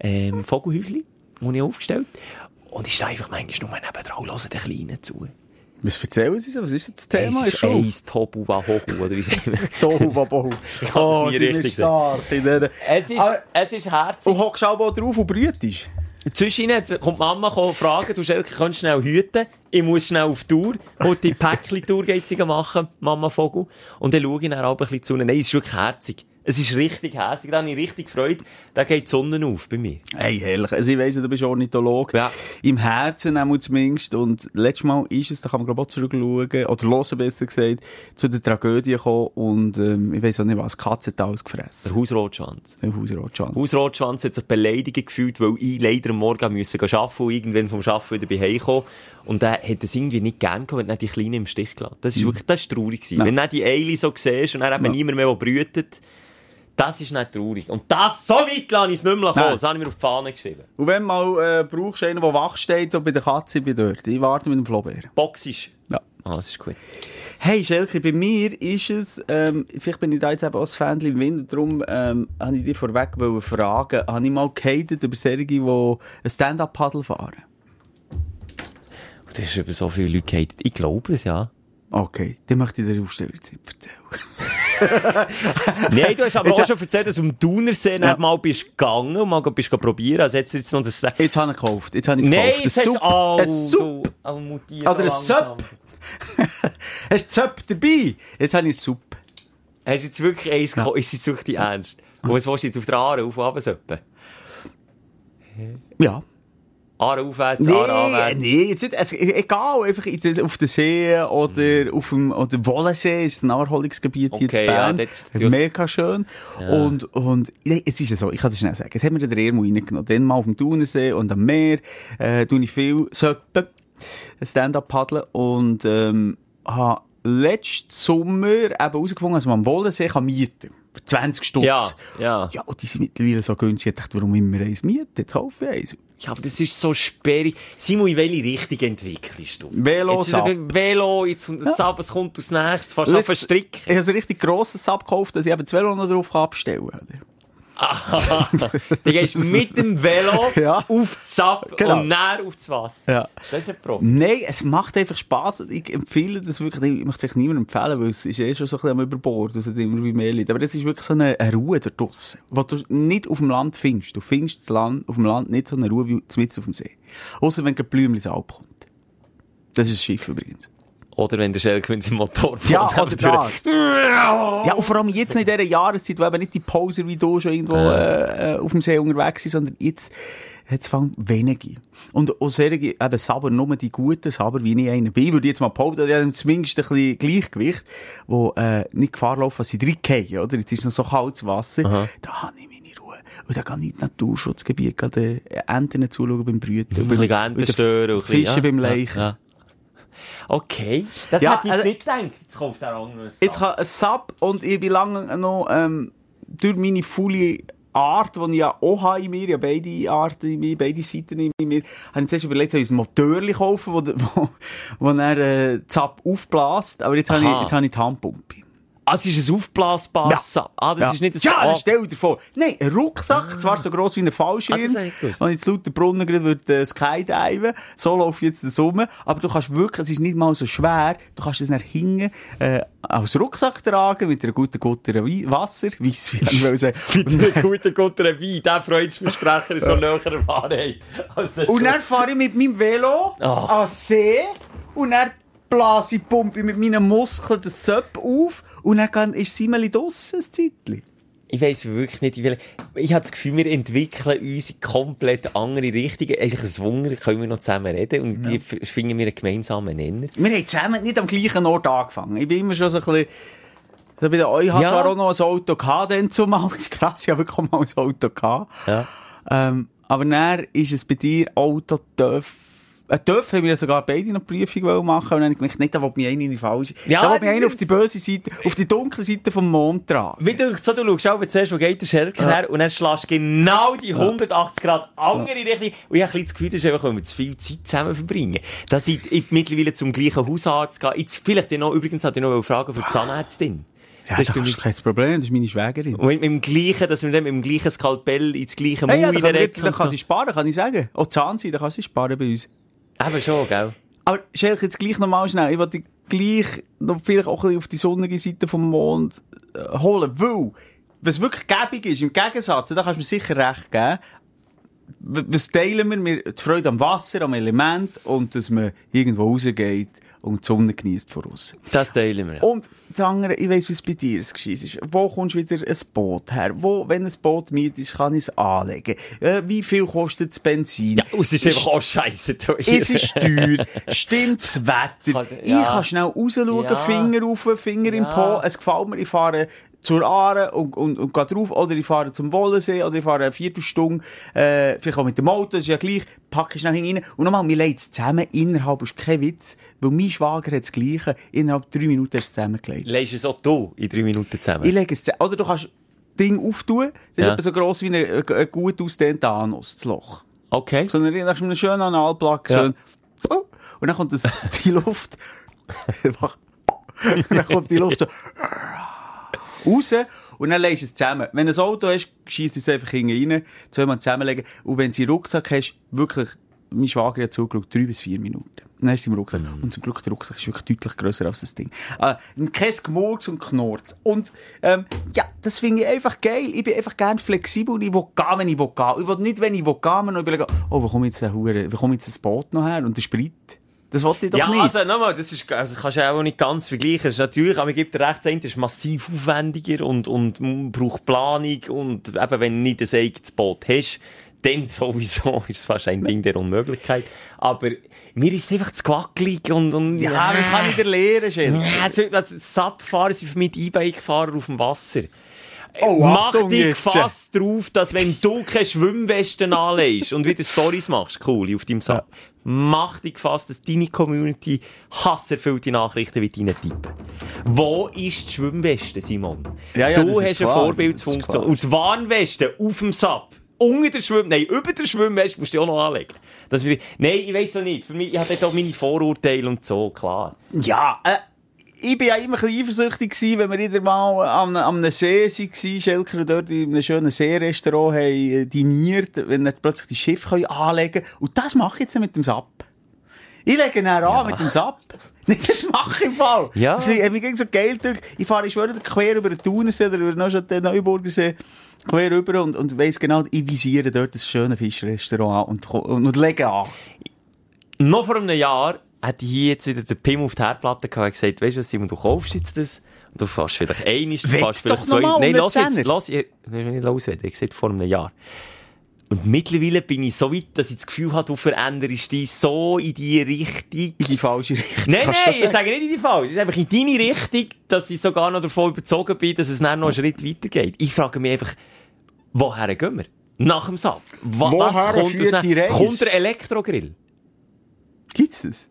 S1: ähm, Vogelhäusli, die ich aufgestellt Und ich stehe einfach manchmal nur nebendran und höre den Kleinen zu.
S4: Was erzählen sie so? Was ist das Thema?
S1: es ist eins Tobu Wahohu, oder wie sagen wir?
S4: Tohu Wabohu.
S1: kann es nie richtig
S4: dieser...
S1: Es ist,
S4: Aber-
S1: es ist herzig.
S4: Und hockst du auch drauf und brütest?
S1: Zwischen ihnen kommt Mama kommt fragen, du kannst schnell hüten? Ich muss schnell auf Tour. Und die Päckchen-Tour geht sie machen, Mama Vogel. Und dann schaue ich dann auch ein bisschen zu ihnen. Nein, es ist wirklich herzig. Es ist richtig herzig. Da habe ich richtig Freude. Da geht die Sonne auf bei mir.
S4: Hey, herrlich. Also ich weiss, ja, du bist Ornithologe.
S1: Ja.
S4: Im Herzen zumindest. Und letztes Mal ist es, da kann man glaube ich auch zurückschauen, oder hören besser gesagt, zu der Tragödie gekommen. Und ähm, ich weiss auch nicht was, Katze hat alles
S1: Der
S4: gefressen.
S1: Hausrotschwanz.
S4: Der Hausrotschwanz.
S1: Hausrotschwanz hat sich beleidigt gefühlt, weil ich leider am Morgen müssen arbeiten und irgendwann vom Arbeiten wieder bei Hause. Und er hat es irgendwie nicht gern gehabt, wenn er die Kleinen im Stich gelassen Das ist wirklich, das ist traurig gewesen.
S4: Ja.
S1: Wenn du dann die Eile so siehst und er eben
S4: Ja.
S1: niemand mehr, der brütet, das ist nicht traurig. Und das, so weit lasse ich es nicht mehr kommen.
S4: Nein.
S1: Das habe ich mir auf die Fahne geschrieben.
S4: Und wenn mal äh, brauchst du einen, der wach steht, so bei der Katze, ich bin dort. Ich warte mit dem Flohbär.
S1: Boxisch.
S4: Ja.
S1: Ah, das ist gut.
S4: Hey Schelke, bei mir ist es, ähm, vielleicht bin ich da jetzt eben als Fan im Wind, darum ähm, habe ich dich vorweg fragen, habe ich mal gehatet über solche, die ein Stand-Up-Paddle fahren?
S1: Und das ist über so viele Leute gehatet. Ich glaube es, ja.
S4: Okay, dann möchte ich dir Aufsteller jetzt nicht erzählen.
S1: Nein, du hast aber
S4: Jetzt-
S1: auch schon erzählt, dass du am Thunersee
S4: Ja.
S1: ja. mal bist gegangen und mal bist probieren. Also jetzt jetzt noch das...
S4: Jetzt habe ich gekauft, jetzt habe ich es
S1: Nein,
S4: gekauft.
S1: jetzt hast du...
S4: Supp,
S1: Oh,
S4: ein Supp.
S1: Almutier,
S4: Oder ein. Supp. Hast du Supp dabei? Jetzt habe ich Supp.
S1: Hast du jetzt wirklich eins gekauft? Ist jetzt wirklich Ernst? Und was willst du jetzt auf der Aare auf und runter?
S4: Ja.
S1: Aare aufwärts,
S4: Nee,
S1: Aare anwärts.
S4: nee, jetzt nicht, also, egal, einfach in der, auf der See oder auf dem, oder Wollensee ist ein Naherholungsgebiet hier
S1: Mhm. Okay,
S4: in Bern.
S1: ja, dort ist
S4: Mega schön. Und, und, nee, es ist ja so, ich kann das schnell sagen, es hat mir der Ermo reingenommen. Dann mal auf dem Thunersee und am Meer, äh, tue ich viel Söppen, Stand-Up-Paddeln und, ähm, habe letzten Sommer eben herausgefunden, dass man am Wollensee kann mieten Für 20 Stutz.
S1: Ja, ja.
S4: Ja, und die sind mittlerweile so günstig. Ich dachte, warum immer eins mieten? Jetzt kaufe ich eins.
S1: Ja, aber das ist so sperrig. Simon, in welche Richtung entwickelst du?
S4: Velo,
S1: jetzt,
S4: Sub.
S1: Velo, jetzt das Sub, es kommt als nächstes, fast auf
S4: jetzt-
S1: Strick.
S4: Ich habe ein richtig grosses Sub gekauft, dass ich eben das Velo noch drauf abstellen kann.
S1: Du gehst mit dem Velo
S4: Ja.
S1: auf das Sub
S4: Genau.
S1: und näher auf das Wasser.
S4: Ja.
S1: Das ist ein Pro.
S4: Nein, es macht einfach Spass. Ich empfehle das wirklich, ich möchte es niemandem empfehlen, weil es ist eh schon so ein bisschen am Überbord, es hat immer wie mehr Leute. Aber das ist wirklich so eine, eine Ruhe da draussen, die du nicht auf dem Land findest. Du findest das Land, auf dem Land nicht so eine Ruhe wie mitten auf dem See. Außer wenn ein Blümchen abkommt. Das ist ein Schiff übrigens.
S1: Oder wenn der Schelke mit seinem Motor
S4: Ja, oder das. Ja, und vor allem jetzt in dieser Jahreszeit, wo eben nicht die Poser wie du schon irgendwo äh, äh, auf dem See unterwegs sind, sondern jetzt vor allem wenige. Und auch solche, eben Saber, nur die guten Saber, wie ich einer bin, würde jetzt mal behaupten, die haben zumindest ein bisschen Gleichgewicht, wo äh, nicht Gefahr laufen, dass sie reingehen, oder? Jetzt ist noch so kaltes Wasser. Da habe ich meine Ruhe. Und dann kann ich in das Naturschutzgebiet gerade äh, Enten zuschauen beim Brüten.
S1: Ein bisschen Enten stören. bisschen-
S4: Fischen beim
S1: ja,
S4: Leichen.
S1: ja. Okay, das
S4: Ja,
S1: hätte ich
S4: also-
S1: nicht gedacht. Jetzt kauft er auch noch ein
S4: Jetzt
S1: Sub.
S4: kann ein Sub und ich bin lange noch ähm, durch meine volle Art, die ich ja auch habe in mir, ja beide Arten in mir, beide Seiten in mir, habe ich zuerst überlegt, soll ich ein Motor kaufen, wo, wo, wo er äh, Zap aufbläst, aber jetzt habe, ich, jetzt habe ich die Handpumpe.
S1: Ah, es ist ein aufblasbares Sub. Ah, das ist nicht ein
S4: Ja,
S1: Ah,
S4: stell dir vor. Nein, ein Rucksack, zwar so gross wie ein Fallschirm.
S1: Ah,
S4: und jetzt laut der Brunnen würde äh, skydiven. So ich jetzt das rum. Aber du kannst wirklich, es ist nicht mal so schwer, du kannst es nach hinten, äh, als Rucksack tragen, mit einer guten Gutter Wasser. Weiss, wie ich will sagen.
S1: Mit einem guten guten Wein. Der Freudensversprecher ist schon näher an der Wahrheit.
S4: Und dann fahre ich mit meinem Velo
S1: Ach.
S4: an See und dann blase ich, pumpe mit meinen Muskeln das Söpp auf und dann kann- ist Simeli draussen, ein Zeitchen.
S1: Ich weiss wirklich nicht, ich, will, ich habe das Gefühl, wir entwickeln uns in komplett andere Richtungen. Eigentlich ein Wunder, können wir noch zusammen reden und die f- finden wir einen gemeinsamen Nenner.
S4: Wir haben zusammen nicht am gleichen Ort angefangen. Ich bin immer schon so ein bisschen... So bei der euch hat
S1: Ja.
S4: zwar auch noch ein Auto gehabt, dann zumal. Das ist krass, ich habe wirklich mal ein Auto gehabt.
S1: Ja.
S4: Ähm, aber dann ist es bei dir Auto TÜV. Äh, haben wir ja sogar beide noch Prüfung machen. Und dann ich nicht, da will mich einer in die falsche.
S1: Ja,
S4: da mich einer auf die böse Seite, auf die dunkle Seite vom Mond tragen.
S1: Wie du, so, du schaust auch, wenn zuerst, wo geht der Schelker her, und dann schlägst genau die 180 Grad andere Richtung. Und ich habe ein bisschen das Gefühl, das ist einfach, weil wir zu viel Zeit zusammen verbringen. Dass ich, ich mittlerweile zum gleichen Hausarzt gehe. Jetzt vielleicht noch, übrigens hatte ich noch eine Frage für die Zahnärztin.
S4: Ja,
S1: das
S4: das
S1: ist
S4: kein Problem, das ist meine Schwägerin.
S1: Und mit dem gleichen, dass wir dann mit dem gleichen Skalpell ins gleiche Maul
S4: Hey, ja, da kann, da kann
S1: so.
S4: sie sparen, kann ich sagen. Auch Zahnseide kann sie sparen bei uns.
S1: Eben schon, gell?
S4: Aber Schelke, jetzt gleich nochmal schnell. Ich wollte gleich noch vielleicht auch ein bisschen auf die sonnige Seite vom Mond äh, holen, weil, was wirklich gäbig ist, im Gegensatz, da kannst du mir sicher recht geben, was teilen wir? wir? Die Freude am Wasser, am Element und dass man irgendwo rausgeht und die Sonne genießt von außen.
S1: Das teilen wir. ja.
S4: Und das andere, ich weiss, wie es bei dir geschieht ist. Wo kommst du wieder ein Boot her? Wo, wenn ein Boot mietest, kann ich es anlegen? Äh, wie viel kostet das Benzin?
S1: Ja, es ist einfach auch teuer.
S4: Es ist teuer, stimmt das Wetter.
S1: Kann-
S4: Ich
S1: ja.
S4: kann schnell rausschauen,
S1: Ja.
S4: Finger rauf, Finger im. Po. Es gefällt mir, ich fahre zur Aare und, und, und gehe drauf. Oder ich fahre zum Wollensee, oder ich fahre eine Viertelstunde, äh, vielleicht auch mit dem Auto, das ist ja gleich, packe ich schnell hinein. Und nochmal, wir legen es zusammen, innerhalb, ist kein Witz, weil mein Schwager hat das Gleiche, innerhalb drei Minuten hast du es zusammengelegt.
S1: Leist es auch du in drei Minuten zusammen?
S4: Ich lege es zusammen. Oder du kannst Ding auftun, das ist
S1: Ja.
S4: etwa so gross wie ein, ein, ein gut ausdehnter Anus, das Loch.
S1: Okay.
S4: Sondern du einen schönen Analplug,
S1: Ja.
S4: schön. Und dann kommt das, die Luft. einfach- und dann kommt die Luft so raus und dann legst du es zusammen. Wenn du ein Auto hast, schießt es einfach hinten rein, zweimal zusammenlegen. Und wenn du einen Rucksack hast, wirklich, mein Schwager hat zugeschaut, drei bis vier Minuten. Und dann ist es im Rucksack. Und zum Glück, der Rucksack ist wirklich deutlich grösser als das Ding. Äh, kein Gemurks und Knorz. Und, ähm, ja, das finde ich einfach geil. Ich bin einfach gern flexibel und ich will gehen, wenn ich will gehen. Ich will nicht, wenn ich will gehen, mir noch überlegen, oh, wo kommt jetzt ein Hure, wo kommt jetzt das Boot noch her? Und der Sprit? Das wollte ich doch
S1: ja,
S4: nicht.
S1: also nochmal, das ist, also das kannst du auch nicht ganz vergleichen. Es ist natürlich, aber man gibt dir recht, das ist massiv aufwendiger und, und braucht Planung und eben, wenn du nicht ein eigenes Boot hast, dann sowieso ist es fast ein Ding der Unmöglichkeit. Aber mir ist es einfach zu quackelig und, und
S4: ja, das kann ich dir lernen, Schild.
S1: Ja, so- also, SAP-Fahrer sind für mich die E-Bike-Fahrer auf dem Wasser.
S4: Oh,
S1: Mach
S4: Achtung
S1: dich
S4: jetzt.
S1: fast drauf, dass wenn du keine Schwimmwesten anlegst und wieder Stories machst, cool, auf deinem SAP, mach dich fast, dass deine Community hasserfüllte Nachrichten wird reintippen. Wo ist die Schwimmweste, Simon?
S4: Ja, ja,
S1: du hast eine Vorbildsfunktion. Und die Warnweste auf dem SAP. Unter der Schwimm, nein, über der Schwimmweste musst du auch noch anlegen. Das ich, nein, ich weiss noch nicht. Für mich, ich hatte auch meine Vorurteile und so, klar.
S4: Ja, äh, ich bin ja immer ein bisschen eifersüchtig gewesen, wenn wir wieder mal am, See waren, Schelker und dort in einem schönen Seerestaurant haben äh, diniert, wenn plötzlich die Schiffe können anlegen können. Und das mache ich jetzt mit dem SAP. Ich lege ihn an mit dem SAP. Nicht, das mache ich Fall.
S1: Ja.
S4: Das mir ging so geil durch. Ich fahre, ich schwöre, quer über den Thunersee oder über den Neuburgersee. Quer rüber und, und weiss genau, ich visiere dort das schöne Fischrestaurant an und, und, und lege an.
S1: noch vor einem Jahr ich hier jetzt wieder den Pim auf die Herdplatte gehabt und gesagt, weißt du Simon, du kaufst jetzt das und du fährst vielleicht einiges, du fährst vielleicht zwei... Nein, lass jetzt, lass, ich, nein, nicht losreden, ich gesagt vor einem Jahr. Und mittlerweile bin ich so weit, dass ich das Gefühl habe, du veränderst dich so in die Richtung...
S4: In die falsche Richtung.
S1: Nein, nein, ich sage nicht in die falsche. Es ist einfach in deine Richtung, dass ich sogar noch davon überzogen bin, dass es dann noch einen Schritt weitergeht. Ich frage mich einfach, woher gehen wir? Nach dem Sack. Wa
S4: Woher
S1: was kommt aus
S4: Reise?
S1: Kommt der Elektrogrill?
S4: Gibt's das?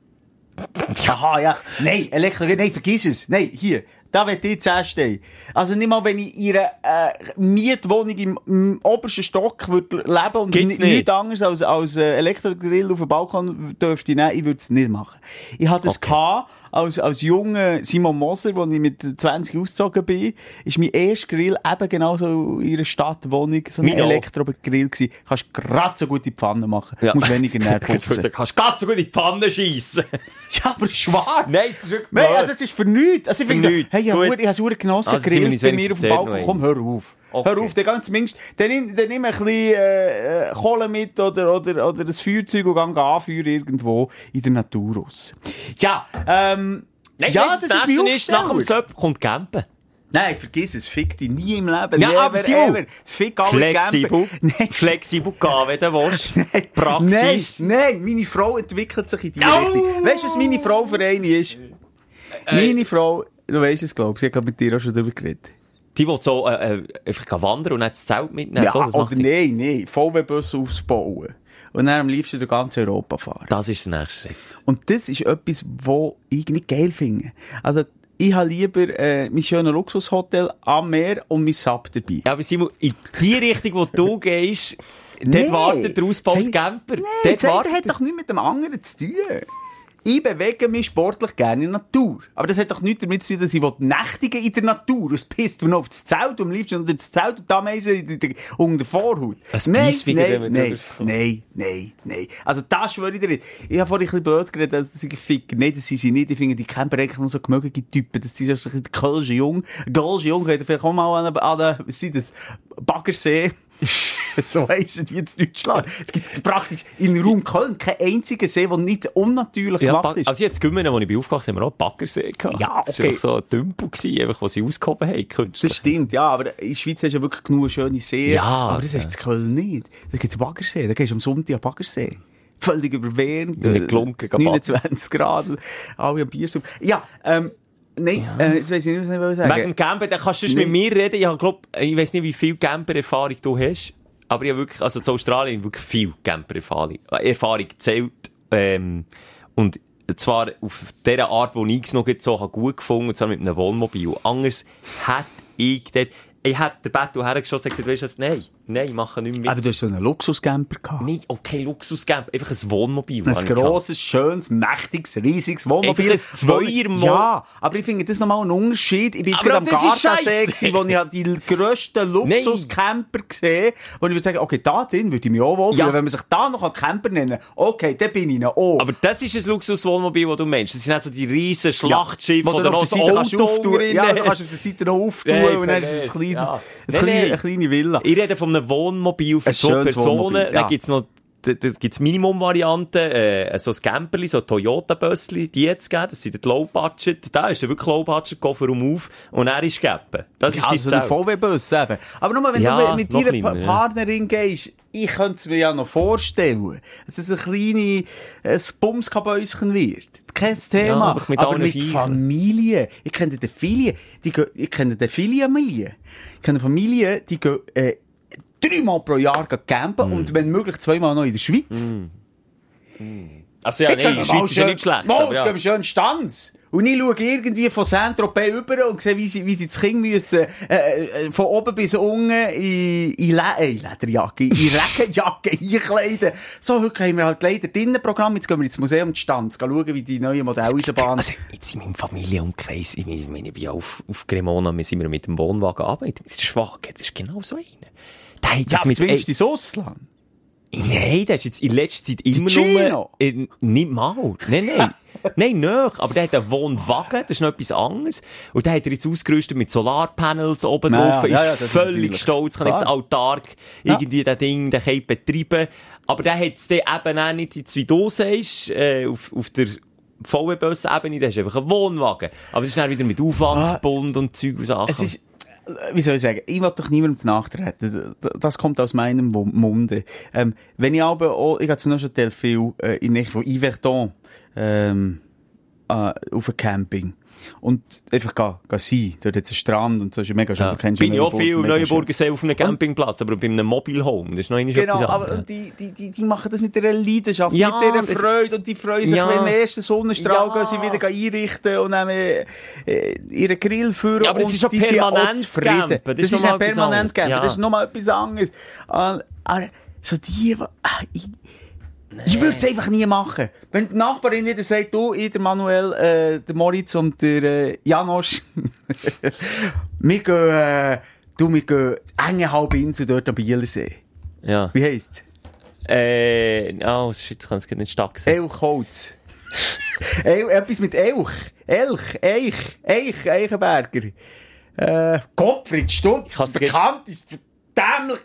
S4: Aha, ja. Nein, Elektro, nein, vergiss es. Nein, hier. Da wird ich zuerst stehen. Also nicht mal, wenn ich in einer äh, Mietwohnung im, im obersten Stock würd leben und
S1: Gibt's
S4: ni-
S1: nicht?
S4: nichts anderes als, als äh, Elektrogrill auf dem Balkon dürfte ich nehmen, ich würde es nicht machen. Ich hatte es
S1: Okay.
S4: gehabt, als, als junger Simon Moser, als ich mit 20 ausgezogen bin, ist mein erster Grill eben genauso in einer Stadtwohnung, so ein. Elektrogrill gewesen. Kannst gerade so gut in die Pfanne machen.
S1: Ja.
S4: Muss weniger näher
S1: Du
S4: putzen.
S1: kannst ganz so gut in die Pfanne schiessen.
S4: ja, aber schwarz.
S1: Nein, das ist wirklich
S4: Nein, ja, das ist für nichts. Also ich finde so, hey, habe ich habe es genossen,
S1: Also uns
S4: bei mir auf dem Balkon. Komm, hör auf.
S1: Okay.
S4: Hör auf, dann ganz zumindest, dann nimm, dann nimm ein bisschen äh, äh, Kohle mit oder, oder, oder ein Feuerzeug und gang anführen irgendwo in der Natur raus. Ja, ähm,
S1: Nein,
S4: ja,
S1: du,
S4: das ist
S1: ist, nach dem. Söpp kommt Campen.
S4: Nein, vergiss es, fick dich nie im Leben.
S1: Ja,
S4: never,
S1: aber Simon,
S4: ever. Fick alle
S1: Flexibel.
S4: Nein.
S1: Flexibel gehen, wenn du willst.
S4: Nein,
S1: Praktisch.
S4: nein, meine Frau entwickelt sich in die
S1: Au!
S4: Richtung. Weißt du, was meine Frau für eine ist? Meine Frau, du weißt es, glaube ich, sie hat mit dir auch schon darüber geredet.
S1: Die will so äh, äh, einfach wandern und dann das Zelt mitnehmen.
S4: Ja,
S1: so, das, macht
S4: oder
S1: sie.
S4: nein, nein, VW-Bus aufbauen. Und dann am liebsten durch ganz Europa fahren.
S1: das ist der nächste Schritt.
S4: Und das ist etwas, was ich nicht geil finde. Also, ich habe lieber äh, mein schönes Luxushotel am Meer und mein Sub dabei.
S1: Ja, aber Simon, in die Richtung, wo du gehst, dort
S4: Nee.
S1: wartet der ausgebaute Camper.
S4: Nein,
S1: dort wartet
S4: hat doch nichts mit dem anderen zu tun. Ich bewege mich sportlich gerne in der Natur. Aber das hat doch nichts damit zu tun, dass ich nächtigen in der Natur. Es pisst mir noch auf das Zelt und am liebsten unter das Zelt und die Ameisen unter der Vorhaut.
S1: Es
S4: nein, nein, nein, nein, nein, nein. Also das schwöre ich dir nicht. Ich habe vorhin ein bisschen blöd geredet, dass sie ficken. Nein, das sind sie nicht. Ich finde, die Camper eigentlich noch so gemögliche Typen. Das sind so ein bisschen die Kölsche Jung. Kölsche Jung, ihr vielleicht auch mal an, an, an das? Baggersee. so heissen die jetzt Deutschland. Es gibt praktisch in Raum Köln keinen einzigen See, der nicht unnatürlich
S1: Ja,
S4: gemacht ist.
S1: also jetzt Gümmene, als ich bin aufgewachsen bin, haben wir auch Baggersee gehabt.
S4: Ja,
S1: Das
S4: okay.
S1: war einfach so ein Dümpel, einfach, was sie ausgehoben haben, künstlich.
S4: Das stimmt, ja, aber in der Schweiz hast du ja wirklich genug schöne Seen.
S1: Ja,
S4: aber das
S1: ja.
S4: hast du in Köln nicht. Da gibt es Baggersee, da gehst du am Sonntag an Baggersee. Völlig überwärmt.
S1: Gelunken, baden.
S4: 29 Grad, alle am Biersum. Ja, ähm, nein, Äh, jetzt weiss ich nicht, was ich sagen
S1: Wegen dem Camper, dann kannst du
S4: Nee.
S1: mit mir reden. Ich hab, glaub, ich weiss nicht, wie viel Camper-Erfahrung du hast. Aber ich habe wirklich, also zu Australien wirklich viel Camper-Erfahrung. Äh, Erfahrung zählt. Ähm, und zwar auf der Art, wo ich es noch so habe gut gefunden, und zwar mit einem Wohnmobil. Anders hätte ich dort, ich hätte den Bettel hergeschossen und gesagt, weißt du was, nein, nein, ich mache nicht mehr.
S4: Aber du hast so einen Luxuscamper gehabt.
S1: Nein, okay, Luxuscamper, einfach ein Wohnmobil.
S4: Ein grosses, schönes, mächtiges, riesiges Wohnmobil.
S1: Einfach ein Zweier-
S4: Ja, aber ich finde, das ist nochmal ein Unterschied. Ich bin jetzt gerade am
S1: das
S4: Gardasee, wo ich die grössten Luxuscamper gesehen wo ich würde sagen, okay, da drin würde ich mich auch wohlfühlen.
S1: Ja.
S4: Wenn man sich da noch einen Camper nennen okay, dann bin ich noch auch.
S1: Aber das ist ein Luxuswohnmobil, das du meinst. Das sind auch so die riesen Schlachtschiffe,
S4: du
S1: oder
S4: auf
S1: noch
S4: kannst
S1: Auto
S4: Ja, du kannst auf der Seite noch auftun und dann ist es
S1: Ja.
S4: eine kleine Villa.
S1: Ich rede von einem Wohnmobil für
S4: Ein
S1: zwei Personen.
S4: Ja.
S1: Dann gibt's noch, da, da gibt's Minimum-Varianten, äh, so ein Camperli, so ein Toyota-Bössli, die jetzt geben. Das sind die Low-Budget. Da ist ja wirklich Low-Budget, Kofferraum auf und er ist gappen. Das ist
S4: Ja,
S1: die
S4: also ein
S1: Zelt.
S4: VW-Bus eben. Aber nur wenn
S1: Ja,
S4: du mit deiner
S1: kleiner,
S4: Pa-
S1: ja.
S4: Partnerin gehst, ich könnte es mir ja noch vorstellen, dass es ein kleines äh, Bumskabäuschen wird. Kein Thema.
S1: aber mit
S4: aber mit
S1: Viechern.
S4: Familie. Ich kenne die Familie. Die ich kenne die Familie. Ich kenne Familien, die gehen äh, dreimal pro Jahr campen
S1: Mm.
S4: und wenn möglich zweimal noch in der Schweiz.
S1: Also ja,
S4: Jetzt
S1: die
S4: mal
S1: Schweiz ist ja nicht schlecht.
S4: Mal, jetzt
S1: ja.
S4: gehen wir schön Stanz. Und ich schaue irgendwie von Saint-Tropez über und sehe, wie sie, wie sie das Kind müssen, äh, äh, von oben bis unten in, in, Le äh, in Lederjacke, in Regenjacke einkleiden. So, heute haben wir halt leider Innenprogramm. Jetzt gehen wir ins Museum Stanz, schauen, wie die neue Modelleisenbahn...
S1: Also, jetzt in meinem Familienumkreis, ich meine, ich bin ja auf, auf Cremona, wir sind wir mit dem Wohnwagen arbeitet. Der Schwager, das ist genau so einer. Der hat
S4: ja,
S1: mit,
S4: zwingst ins Ausland.
S1: Nein, der ist jetzt in letzter Zeit immer
S4: Gino?
S1: nur... Nicht mal. Nein, nein. nein, nicht. Aber der hat einen Wohnwagen, das ist noch etwas anderes. Und der hat er jetzt ausgerüstet mit Solarpanels oben
S4: Ja,
S1: drauf,
S4: ja, ja,
S1: ist völlig
S4: natürlich.
S1: stolz, kann
S4: Klar.
S1: jetzt autark
S4: Ja.
S1: irgendwie das Ding, den Cape betreiben. Aber der hat es dann eben auch nicht jetzt, wie du sagst, äh, auf, auf der VW-Bus-Ebene, der ist einfach ein Wohnwagen. Aber das ist dann wieder mit Aufwand
S4: Ah.
S1: verbunden und Zeug und Sachen.
S4: Äh, wie soll ich sagen, ich will doch niemandem nachtreten. Das kommt aus meinem Munde. Ähm, wenn ich aber auch, ich habe zum Beispiel viel äh, in Nähe von ähm, äh, auf ein Camping. Und einfach gehen, gehen sein. Dort hat es einen Strand und so ist ja mega schön.
S1: Ja.
S4: Kennst
S1: Bin ich auch viel
S4: mega
S1: Neuenburger See auf einem Campingplatz, aber bei einem Mobile Home. Das ist noch einmal
S4: Genau, aber und die, die, die, die machen das mit einer Leidenschaft,
S1: Ja,
S4: mit
S1: das-
S4: Freude und die freuen sich,
S1: Ja.
S4: wenn der erste Sonnenstrahl
S1: Ja.
S4: gehen sie wieder einrichten und nehmen äh, ihren Grill führen
S1: Ja, aber das ist schon permanent campen. Das
S4: Das,
S1: ist
S4: ja permanent campen,
S1: Ja.
S4: das ist nochmal etwas anderes. Aber, aber so die, die ah, ich, würde es einfach nie machen. Wenn die Nachbarin wieder sagt, du, ich, der Manuel, äh, der Moritz und der äh, Janosch, wir gehen, äh, du, wir gehen enge Halbinsel dort am Bielersee.
S1: Ja.
S4: Wie heisst's?
S1: Äh, oh, shit, ich kann es nicht stark sagen.
S4: Elchholz. El, etwas mit Elch. Elch, Eich, Eich, Eichenberger. Äh, Gottfried Stutz,
S1: dir-
S4: bekannteste dämlich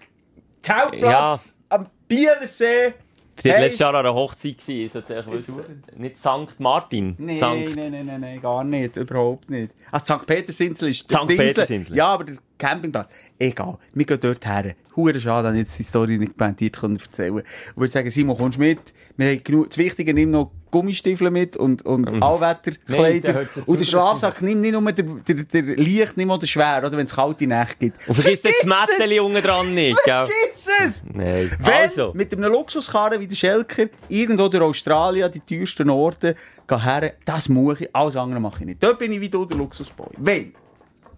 S4: Zeltplatz am Bielersee.
S1: Die hat
S4: Heisst-
S1: letztes Jahr an einer Hochzeit gewesen. es- Nicht St. Martin.
S4: Nein,
S1: Sankt.
S4: nein, nein, nein, nein, gar nicht, überhaupt nicht. Also St. Petersinsel ist
S1: St. Petersinsel.
S4: Ja, aber Campingplatz, egal. Wir gehen dort her. Hure schade, dass ich jetzt die Story nicht pointiert können erzählen Ich würde sagen, Simon, kommst mit? Wir haben genug, das Wichtige, nimm noch Gummistiefel mit und, und
S1: der
S4: Allwetterkleider.
S1: dazu
S4: Und den Schlafsack, nimm nicht nur der, der, der Leicht, nimm auch den schwer, oder wenn es kalte Nächte gibt.
S1: Und vergiss das! Mätteli unten dran nicht, gell?
S4: Vergiss es!
S1: Nein.
S4: Wenn
S1: Also.
S4: mit einem Luxuskarren wie der Schelker irgendwo durch Australien, die teuersten Orte, gehen her, das muss ich, alles andere mache ich nicht. Dort bin ich wie du der Luxusboy. Wenn?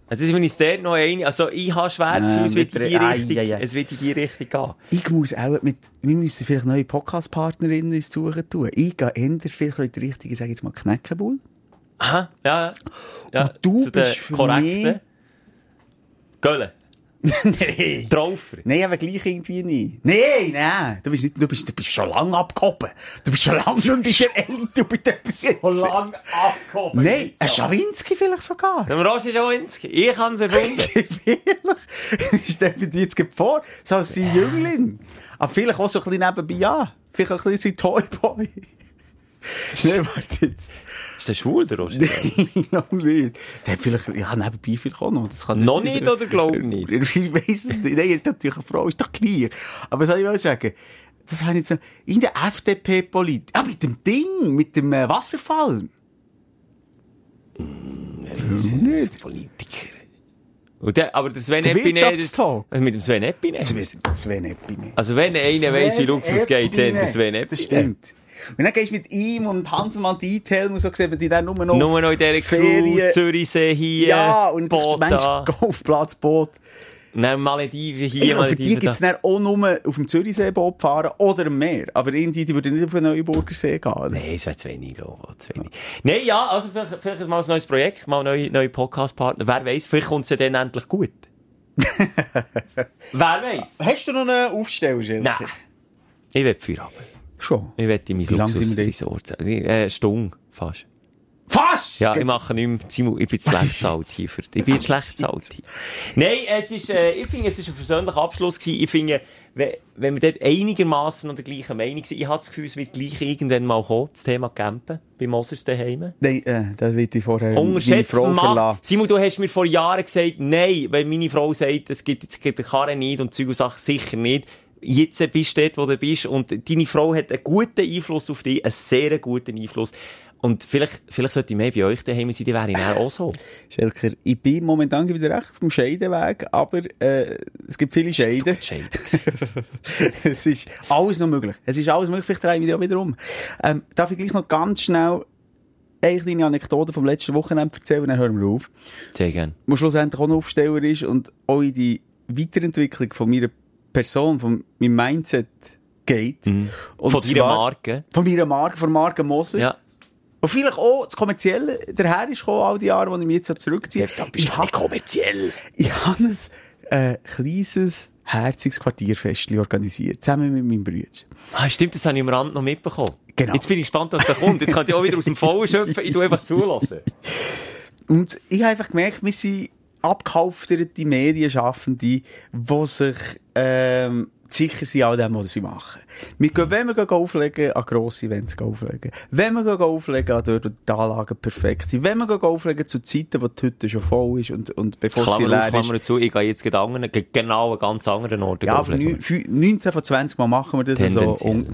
S1: Das ist, wenn ich es dort noch ein, also ich habe
S4: Ja,
S1: Gefühl, es
S4: Ei, ei, ei.
S1: es wird in die Richtung gehen.
S4: Ich muss auch mit, wir müssen vielleicht neue Podcast-Partnerinnen ins Suchen tun. Ich gehe eher vielleicht in die Richtung, sage jetzt mal Knäckebull.
S1: Aha, ja. ja.
S4: Und du bist für
S1: korrekten.
S4: mich-
S1: Gölle.
S4: Nein.
S1: Traufer.
S4: Nein, aber gleich irgendwie nicht. Nein, nein. Du bist, nicht, du bist, du bist schon lange abgehoben. Du bist schon lange schon bei der du bist der Bier.
S1: lang abgehoben.
S4: Nein, ein Schawinski vielleicht sogar.
S1: Der Roger Schawinski. Ich habe es erfunden.
S4: Vielleicht stell die jetzt vor, so als sein Jüngling. Aber vielleicht auch so ein bisschen nebenbei, ja. Vielleicht ein bisschen sein Toyboy. Nein, warte jetzt.
S1: Ist der schwul, der Roger?
S4: Nein, noch nicht. Der hat vielleicht, ja, nebenbei vielleicht auch noch. Das kann
S1: Noch
S4: sein.
S1: nicht oder glaub nicht?
S4: Ich weiss es nicht. Nein, er hat natürlich eine Frau, ist doch gleich. Aber was soll ich mal sagen? Das war jetzt noch, in der FDP-Politik. Ah, mit dem Ding, mit dem äh, Wasserfall.
S1: nicht. Politiker. Und der, aber der Sven Epine... Das- Mit dem Sven Epine.
S4: Das Sven Epine.
S1: Also wenn einer weiss, wie Luxus geht, dann der Sven
S4: Das
S1: Epine.
S4: stimmt. Und dann gehst du mit ihm und Hanselmann Detail und so gesehen, die dann nur noch
S1: Nur noch in dieser Crew, Zürichsee hier,
S4: Ja, und
S1: Boot
S4: Mensch. Golfplatz, Boot.
S1: Dann Malediven hier,
S4: Ja, für die
S1: Malediven
S4: gibt es dann auch nur auf dem Zürichsee-Boot fahren oder am Meer. Aber irgendwie, die würden nicht auf den Neuburger See gehen. oder?
S1: Nein, es wäre zu wenig, glaube ich. Zu wenig. Nein, ja, also vielleicht, vielleicht mal ein neues Projekt, mal neue, neue Podcast-Partner. Wer weiß, vielleicht kommt es ja dann endlich gut. Wer weiß?
S4: Hast du noch einen Aufsteller?
S1: Nein. Ich will Feierabend.
S4: Schon.
S1: Ich in mein
S4: Wie lange sind wir
S1: Luxus-Resort. Äh, Stunde fast.
S4: Fast!
S1: Ja, ich
S4: Geht's-
S1: mache nicht mehr, ich bin zu schlecht bezahlt hier. Für, ich bin zu schlecht bezahlt hier. Nein, es ist, äh, ich finde, es ist ein persönlicher Abschluss gewesen. Ich finde, wenn, wenn wir dort einigermaßen noch der gleichen Meinung sind, ich habe das Gefühl, es wird gleich irgendwann mal kommen, das Thema Campen, bei Mosers daheim.
S4: Nein, äh, das wird ich vorher meine
S1: Unterschätzt
S4: Frau
S1: macht.
S4: verlassen.
S1: Simon, du hast mir vor Jahren gesagt, nein, weil meine Frau sagt, es gibt jetzt gibt der Karre nicht und Zeug und Sachen sicher nicht. Jetzt bist du dort, wo du bist und deine Frau hat einen guten Einfluss auf dich, einen sehr guten Einfluss. Und vielleicht, vielleicht sollte ich mehr bei euch daheim sein, die wäre ich auch so.
S4: Schelker, ich bin momentan wieder recht auf dem Scheidenweg, aber äh, es gibt viele Scheiden.
S1: Scheiden.
S4: es ist alles noch möglich. Es ist alles möglich. Vielleicht drehen wir ja wieder um. Ähm, darf ich gleich noch ganz schnell eine kleine Anekdote vom letzten Wochenende erzählen und dann hören wir auf.
S1: Sehr gerne.
S4: Wo schlussendlich auch ein Aufsteller ist und auch in die Weiterentwicklung von meiner Person, von meinem Mindset geht.
S1: Mhm. Von deiner Marke.
S4: Von meiner Marke, von Marke Moser.
S1: Ja.
S4: Und vielleicht auch das Kommerzielle daher ist gekommen, all die Jahre, wo ich mich jetzt so zurückziehe. Ich habe
S1: kommerziell.
S4: ich habe ein äh, kleines, herziges Quartierfestchen organisiert, zusammen mit meinem Bruder.
S1: Ah, stimmt, das habe ich am Rand noch mitbekommen.
S4: Genau.
S1: Jetzt bin ich gespannt, was da kommt. Jetzt kann ich auch wieder aus dem Vollen schöpfen. Ich tue einfach zulassen.
S4: Und ich habe einfach gemerkt, wir sind abgehalfterte Medienschaffende, die sich ähm, sicher sind an dem, was sie machen. Wir gehen, wenn wir auflegen, an grosse Events auflegen. Wenn wir auflegen, an dort, wo die Anlagen perfekt sind. Wenn wir auflegen zu Zeiten, wo die Hütte schon voll ist und, und bevor sie
S1: Klammer auf,
S4: leer ist.
S1: Klammer zu. Ich gehe jetzt anderen, ge- genau an ganz anderen Orten
S4: Ja,
S1: auflegen.
S4: neun- fü- 19 von 20 Mal machen wir das so. Un-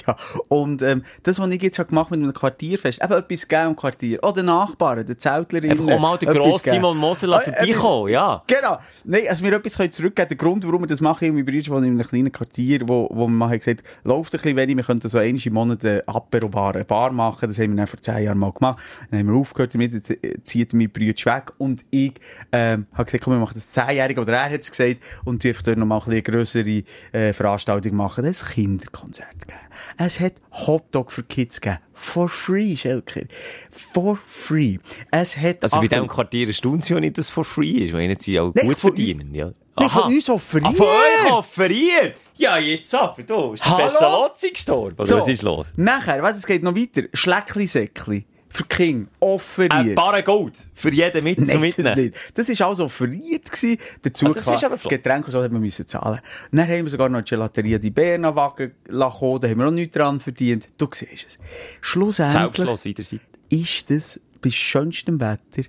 S1: ja.
S4: Und ähm, das, was ich jetzt habe gemacht mit einem Quartierfest, eben etwas gegeben im Quartier. Oder Nachbarn, der Zeltlerinnen.
S1: Einfach mal den grossen
S4: geben.
S1: Simon Moser
S4: Ah,
S1: vorbeikommen, ja.
S4: Genau. Nein, also mir etwas können zurückgeben. Der Grund, warum wir das machen, meine Brüder wohnen in einem kleinen Quartier, wo, wo wir mal gesagt läuft ein bisschen wenig, wir könnten so einmal im Monat eine Apero-Bar, eine Bar machen. Das haben wir dann vor zehn Jahren mal gemacht. Dann haben wir aufgehört damit, jetzt äh, zieht mein Brüder weg und ich ähm, habe gesagt, komm, wir machen das zehnjährige, oder er hat es gesagt, und einfach dort noch mal ein bisschen eine grössere äh, Veranstaltung machen. Das Kinderkonzert gegeben. Es hat Hotdog für Kids gegeben. For free, Schelker. For free. Es hat...
S1: Also bei diesem Quartier erstaunt es ja nicht, dass es for free ist, weil sie auch gut verdienen, ja.
S4: Nein, von uns offeriert.
S1: Ah, von euch offeriert? Ja, jetzt aber, du, ist der? Pestalozzi gestorben, oder
S4: So.
S1: was ist los?
S4: Nachher, was, es geht noch weiter. Schleckli-Säckli. Für Kinder. Offeriert.
S1: Ein Barre Gold für jeden mit
S4: Nein, das
S1: Mitnehmen.
S4: nicht. Das war alles offeriert. Gewesen. Dazu
S1: Ah, das ist aber.
S4: Getränke und so hat man müssen zahlen. Dann haben wir sogar noch die Gelateria di Berna Wagen lassen. Da haben wir auch nichts dran verdient. Du siehst es. Schlussendlich
S1: Selbstlos wieder sein.
S4: ist das bei schönstem Wetter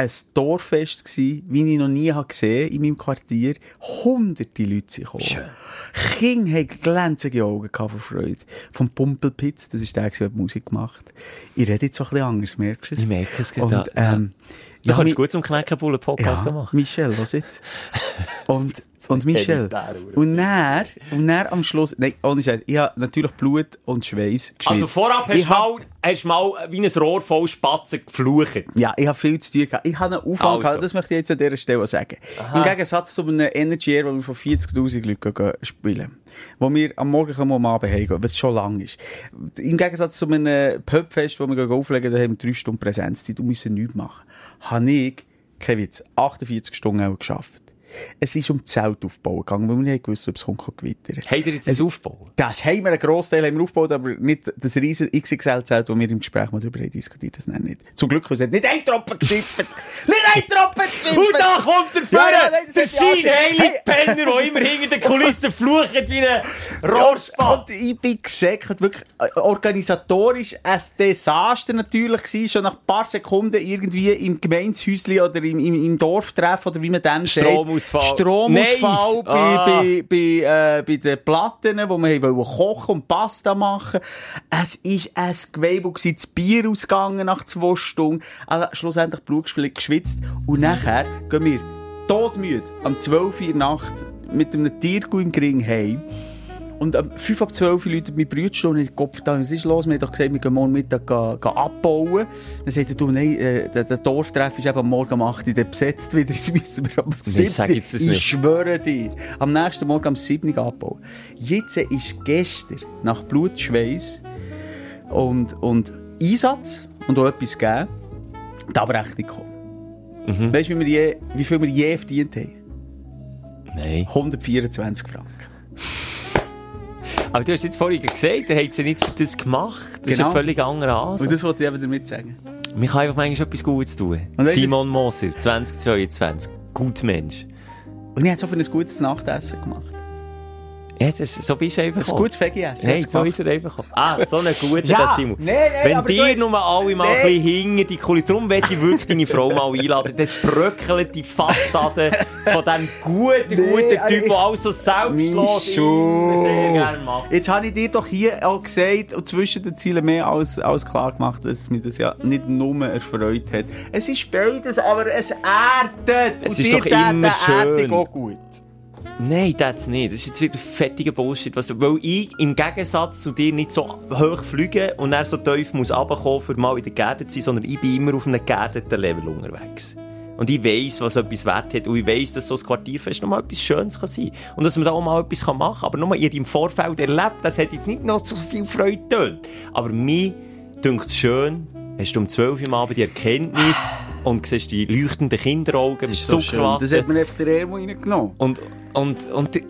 S4: ein Dorffest gsi, wie ich noch nie habe gesehen in meinem Quartier. Hunderte Leute sind gekommen.
S1: Schön.
S4: Kinder haben glänzende Augen vor Freude. Vom Pumpelpitz, das ist der, der Musik gemacht Ich rede jetzt so ein bisschen anders, merkst du es?
S1: Ich merke es gerade, ja.
S4: ähm,
S1: Du
S4: ja,
S1: kannst gut zum Knäckenbullen-Podcast
S4: ja,
S1: machen.
S4: Michel, was jetzt? Und, und Michel. Und dann, und dann am Schluss, nein, ohne Scheiß, ich habe natürlich Blut und Schweiß geschwitzt.
S1: Also vorab hast du mal, hast mal wie ein Rohr voll Spatzen geflucht.
S4: Ja, ich habe viel zu tun gehabt. Ich habe einen Aufwand
S1: Also.
S4: gehabt, das möchte ich jetzt an dieser Stelle sagen. Im Gegensatz zu einem Energy Air, wo wir von 40.000 Leuten spielen. Wo wir am Morgen kommen und am Abend heimgehen, was schon lang ist. Im Gegensatz zu einem Pubfest, wo wir auflegen, da haben wir drei Stunden Präsenzzeit und müssen nichts machen. Habe ich, kein Witz, 48 Stunden auch geschafft. Es ist um Zelt aufbauen gegangen, weil wir nicht wussten, ob es kommt, gewittern.
S1: Habt ihr jetzt das aufgebaut?
S4: Das haben wir, einen Grossteil haben wir aufgebaut, aber nicht das riesen XXL-Zelt, das wir im Gespräch mal darüber haben diskutiert, das nennen nicht. Zum Glück, es hat nicht ein Tropfen geschifft. nicht ein Tropfen geschifft!
S1: Und da kommt der
S4: Ja, ja,
S1: Führer,
S4: das
S1: der
S4: hat ja angeschaut.
S1: scheinheilige. Penner, der immer hinter den Kulissen flucht wie ein Rohrspann.
S4: Und ich bin gesäckert, wirklich äh, organisatorisch ein Desaster natürlich gewesen, schon nach ein paar Sekunden irgendwie im Gemeindehäuschen oder im, im, im Dorftreff oder wie man dem
S1: Stromausfall.
S4: sagt. Stromausfall
S1: Nein.
S4: bei,
S1: Ah.
S4: bei, bei, äh, bei den Platten, wo wir wollen kochen und Pasta machen. Es ist ein Gewebe das Bier ausgegangen nach zwei Stunden, also schlussendlich Blut geschwitzt- und nachher gehen wir todmüde am 12 Uhr Nacht mit einem Tierkuh im Gring heim. Und am 5 ab 12 Uhr läutet mein Bruder schon in den Kopf. Was ist los? Wir haben doch gesagt, wir gehen morgen Mittag ga, ga abbauen. Dann sagt er, du, nein, äh, der, der Dorftreff ist eben am Morgen um 8 Uhr besetzt wieder. Jetzt müssen wir am 7
S1: sag jetzt das
S4: Ich schwöre dir. Am nächsten Morgen am 7 Uhr abbauen. Jetzt ist gestern nach Blut, Schweiß und, und Einsatz und auch etwas gegeben, die Abrechnung gekommen.
S1: Mhm.
S4: Weißt du, wie, je- wie viel wir je verdient haben?
S1: Nein.
S4: 124 Franken.
S1: Aber du hast jetzt vorhin gesagt, er hat sie nicht für das gemacht. Das ist
S4: Genau.
S1: ein völlig anderer
S4: Und
S1: Ansatz.
S4: das wollte ich eben damit sagen.
S1: Man kann einfach manchmal etwas Gutes tun.
S4: Und
S1: Simon Moser, 2022. Gut Mensch.
S4: Und ich habe so für ein gutes Nachtessen gemacht.
S1: Ja, das, so bist du einfach
S4: Ein gutes Veggie-Essen.
S1: Nein, so ist er einfach. Ah, so ein guter,
S4: Ja,
S1: Simon.
S4: nein, nein,
S1: Wenn dir
S4: du-
S1: nur alle mal
S4: Nein.
S1: ein bisschen hinter die Kulissen, darum möchte ich wirklich deine Frau mal einladen, dann bröckelt die Fassade von diesem guten, guten
S4: Nee,
S1: Typ,
S4: ich-
S1: der alles so selbstlos sehr gerne macht.
S4: Jetzt habe ich dir doch hier auch gesagt und zwischen den Zielen mehr als, als klar gemacht, dass mich das ja nicht nur erfreut hat. Es ist beides, aber es erdet.
S1: Es
S4: und
S1: ist doch immer schön.
S4: Erdung auch gut.
S1: Nein, das nicht. Das ist jetzt wieder fettiger Bullshit. Was weil ich im Gegensatz zu dir nicht so hoch fliege und dann so tief muss runterkommen, für mal wieder geerdet zu sein, sondern ich bin immer auf einem geerdeten Level unterwegs. Und ich weiss, was etwas wert hat. Und ich weiss, dass so ein Quartierfest nochmal etwas Schönes kann sein kann. Und dass man da auch mal etwas machen kann. Aber ich habe im Vorfeld erlebt, das hat jetzt nicht noch so viel Freude getönt. Aber mir dünkt es schön, hast du um 12 Uhr am Abend die Erkenntnis und siehst die leuchtenden Kinderaugen mit
S4: So schön. Das
S1: Zuckerwatte.
S4: hat mir einfach der Ermo reingenommen.
S1: Und, und, und,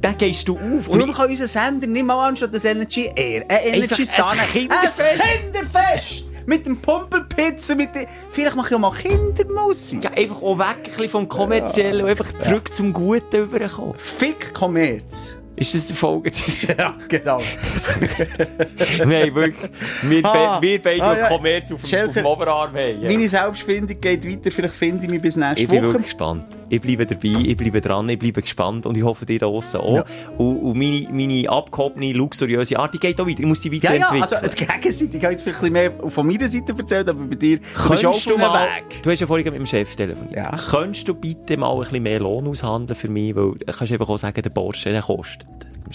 S1: dann gehst du auf.
S4: Und darum kann unser Sender nicht mal anstatt das Energy Air. Ein Energy Star.
S1: ein Kinderfest.
S4: Ein Kinderfest! Mit dem Pumpelpizza, mit dem... Vielleicht mache ich auch mal Kindermusik.
S1: ja, einfach auch weg vom Kommerziellen und einfach zurück zum Guten überkommen.
S4: Fick Kommerz.
S1: Ist das der Folge?
S4: Ja, genau.
S1: Nein, wirklich. Wir,
S4: Ah.
S1: wir beide,
S4: Ah, ja.
S1: Kommerz auf, dem-
S4: Schelker,
S1: auf dem Oberarm haben. Ja.
S4: Meine Selbstfindung geht weiter. Vielleicht finde ich mich bis nächste
S1: Ich bin
S4: Woche.
S1: wirklich gespannt. Ich bleibe dabei, ich bleibe dran, ich bleibe gespannt und ich hoffe, dir da draussen auch.
S4: Ja.
S1: Und, und meine, meine abgehobene, luxuriöse Art, die geht auch weiter. Ich muss die
S4: Ja, ja,
S1: weiterentwickeln.
S4: also die Gegenseite, ich habe jetzt vielleicht ein bisschen mehr von meiner Seite erzählt, aber bei dir, du
S1: Könntest du
S4: einem
S1: mal,
S4: Weg.
S1: du hast ja vorhin mit dem Chef telefoniert.
S4: Ja.
S1: Könntest du bitte mal ein bisschen mehr Lohn aushandeln für mich? Weil, du kannst einfach auch sagen, der Porsche, der kostet.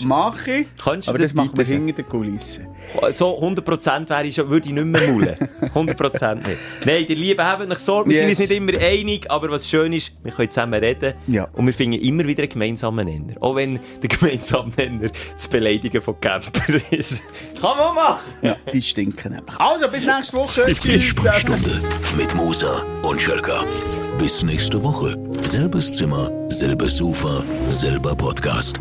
S4: Mache ich,
S1: Könntest du
S4: aber
S1: das
S4: das machen wir hinter den Kulissen.
S1: So 100% wäre ich schon, würde ich nicht mehr maulen. 100% nicht. Nein, die Liebe haben nicht Sorge. Wir
S4: Yes.
S1: sind uns nicht immer einig, aber was schön ist, wir können zusammen reden.
S4: Ja.
S1: Und wir finden immer wieder einen gemeinsamen Nenner. Auch wenn der gemeinsame Nenner das Beleidigen von Camper ist. Kann man machen!
S4: Ja, die stinken nämlich. Also, bis nächste Woche.
S3: Die. Sprechstunde mit Musa und Schelka. Bis nächste Woche. Selbes Zimmer, selbes Sofa, selber Podcast.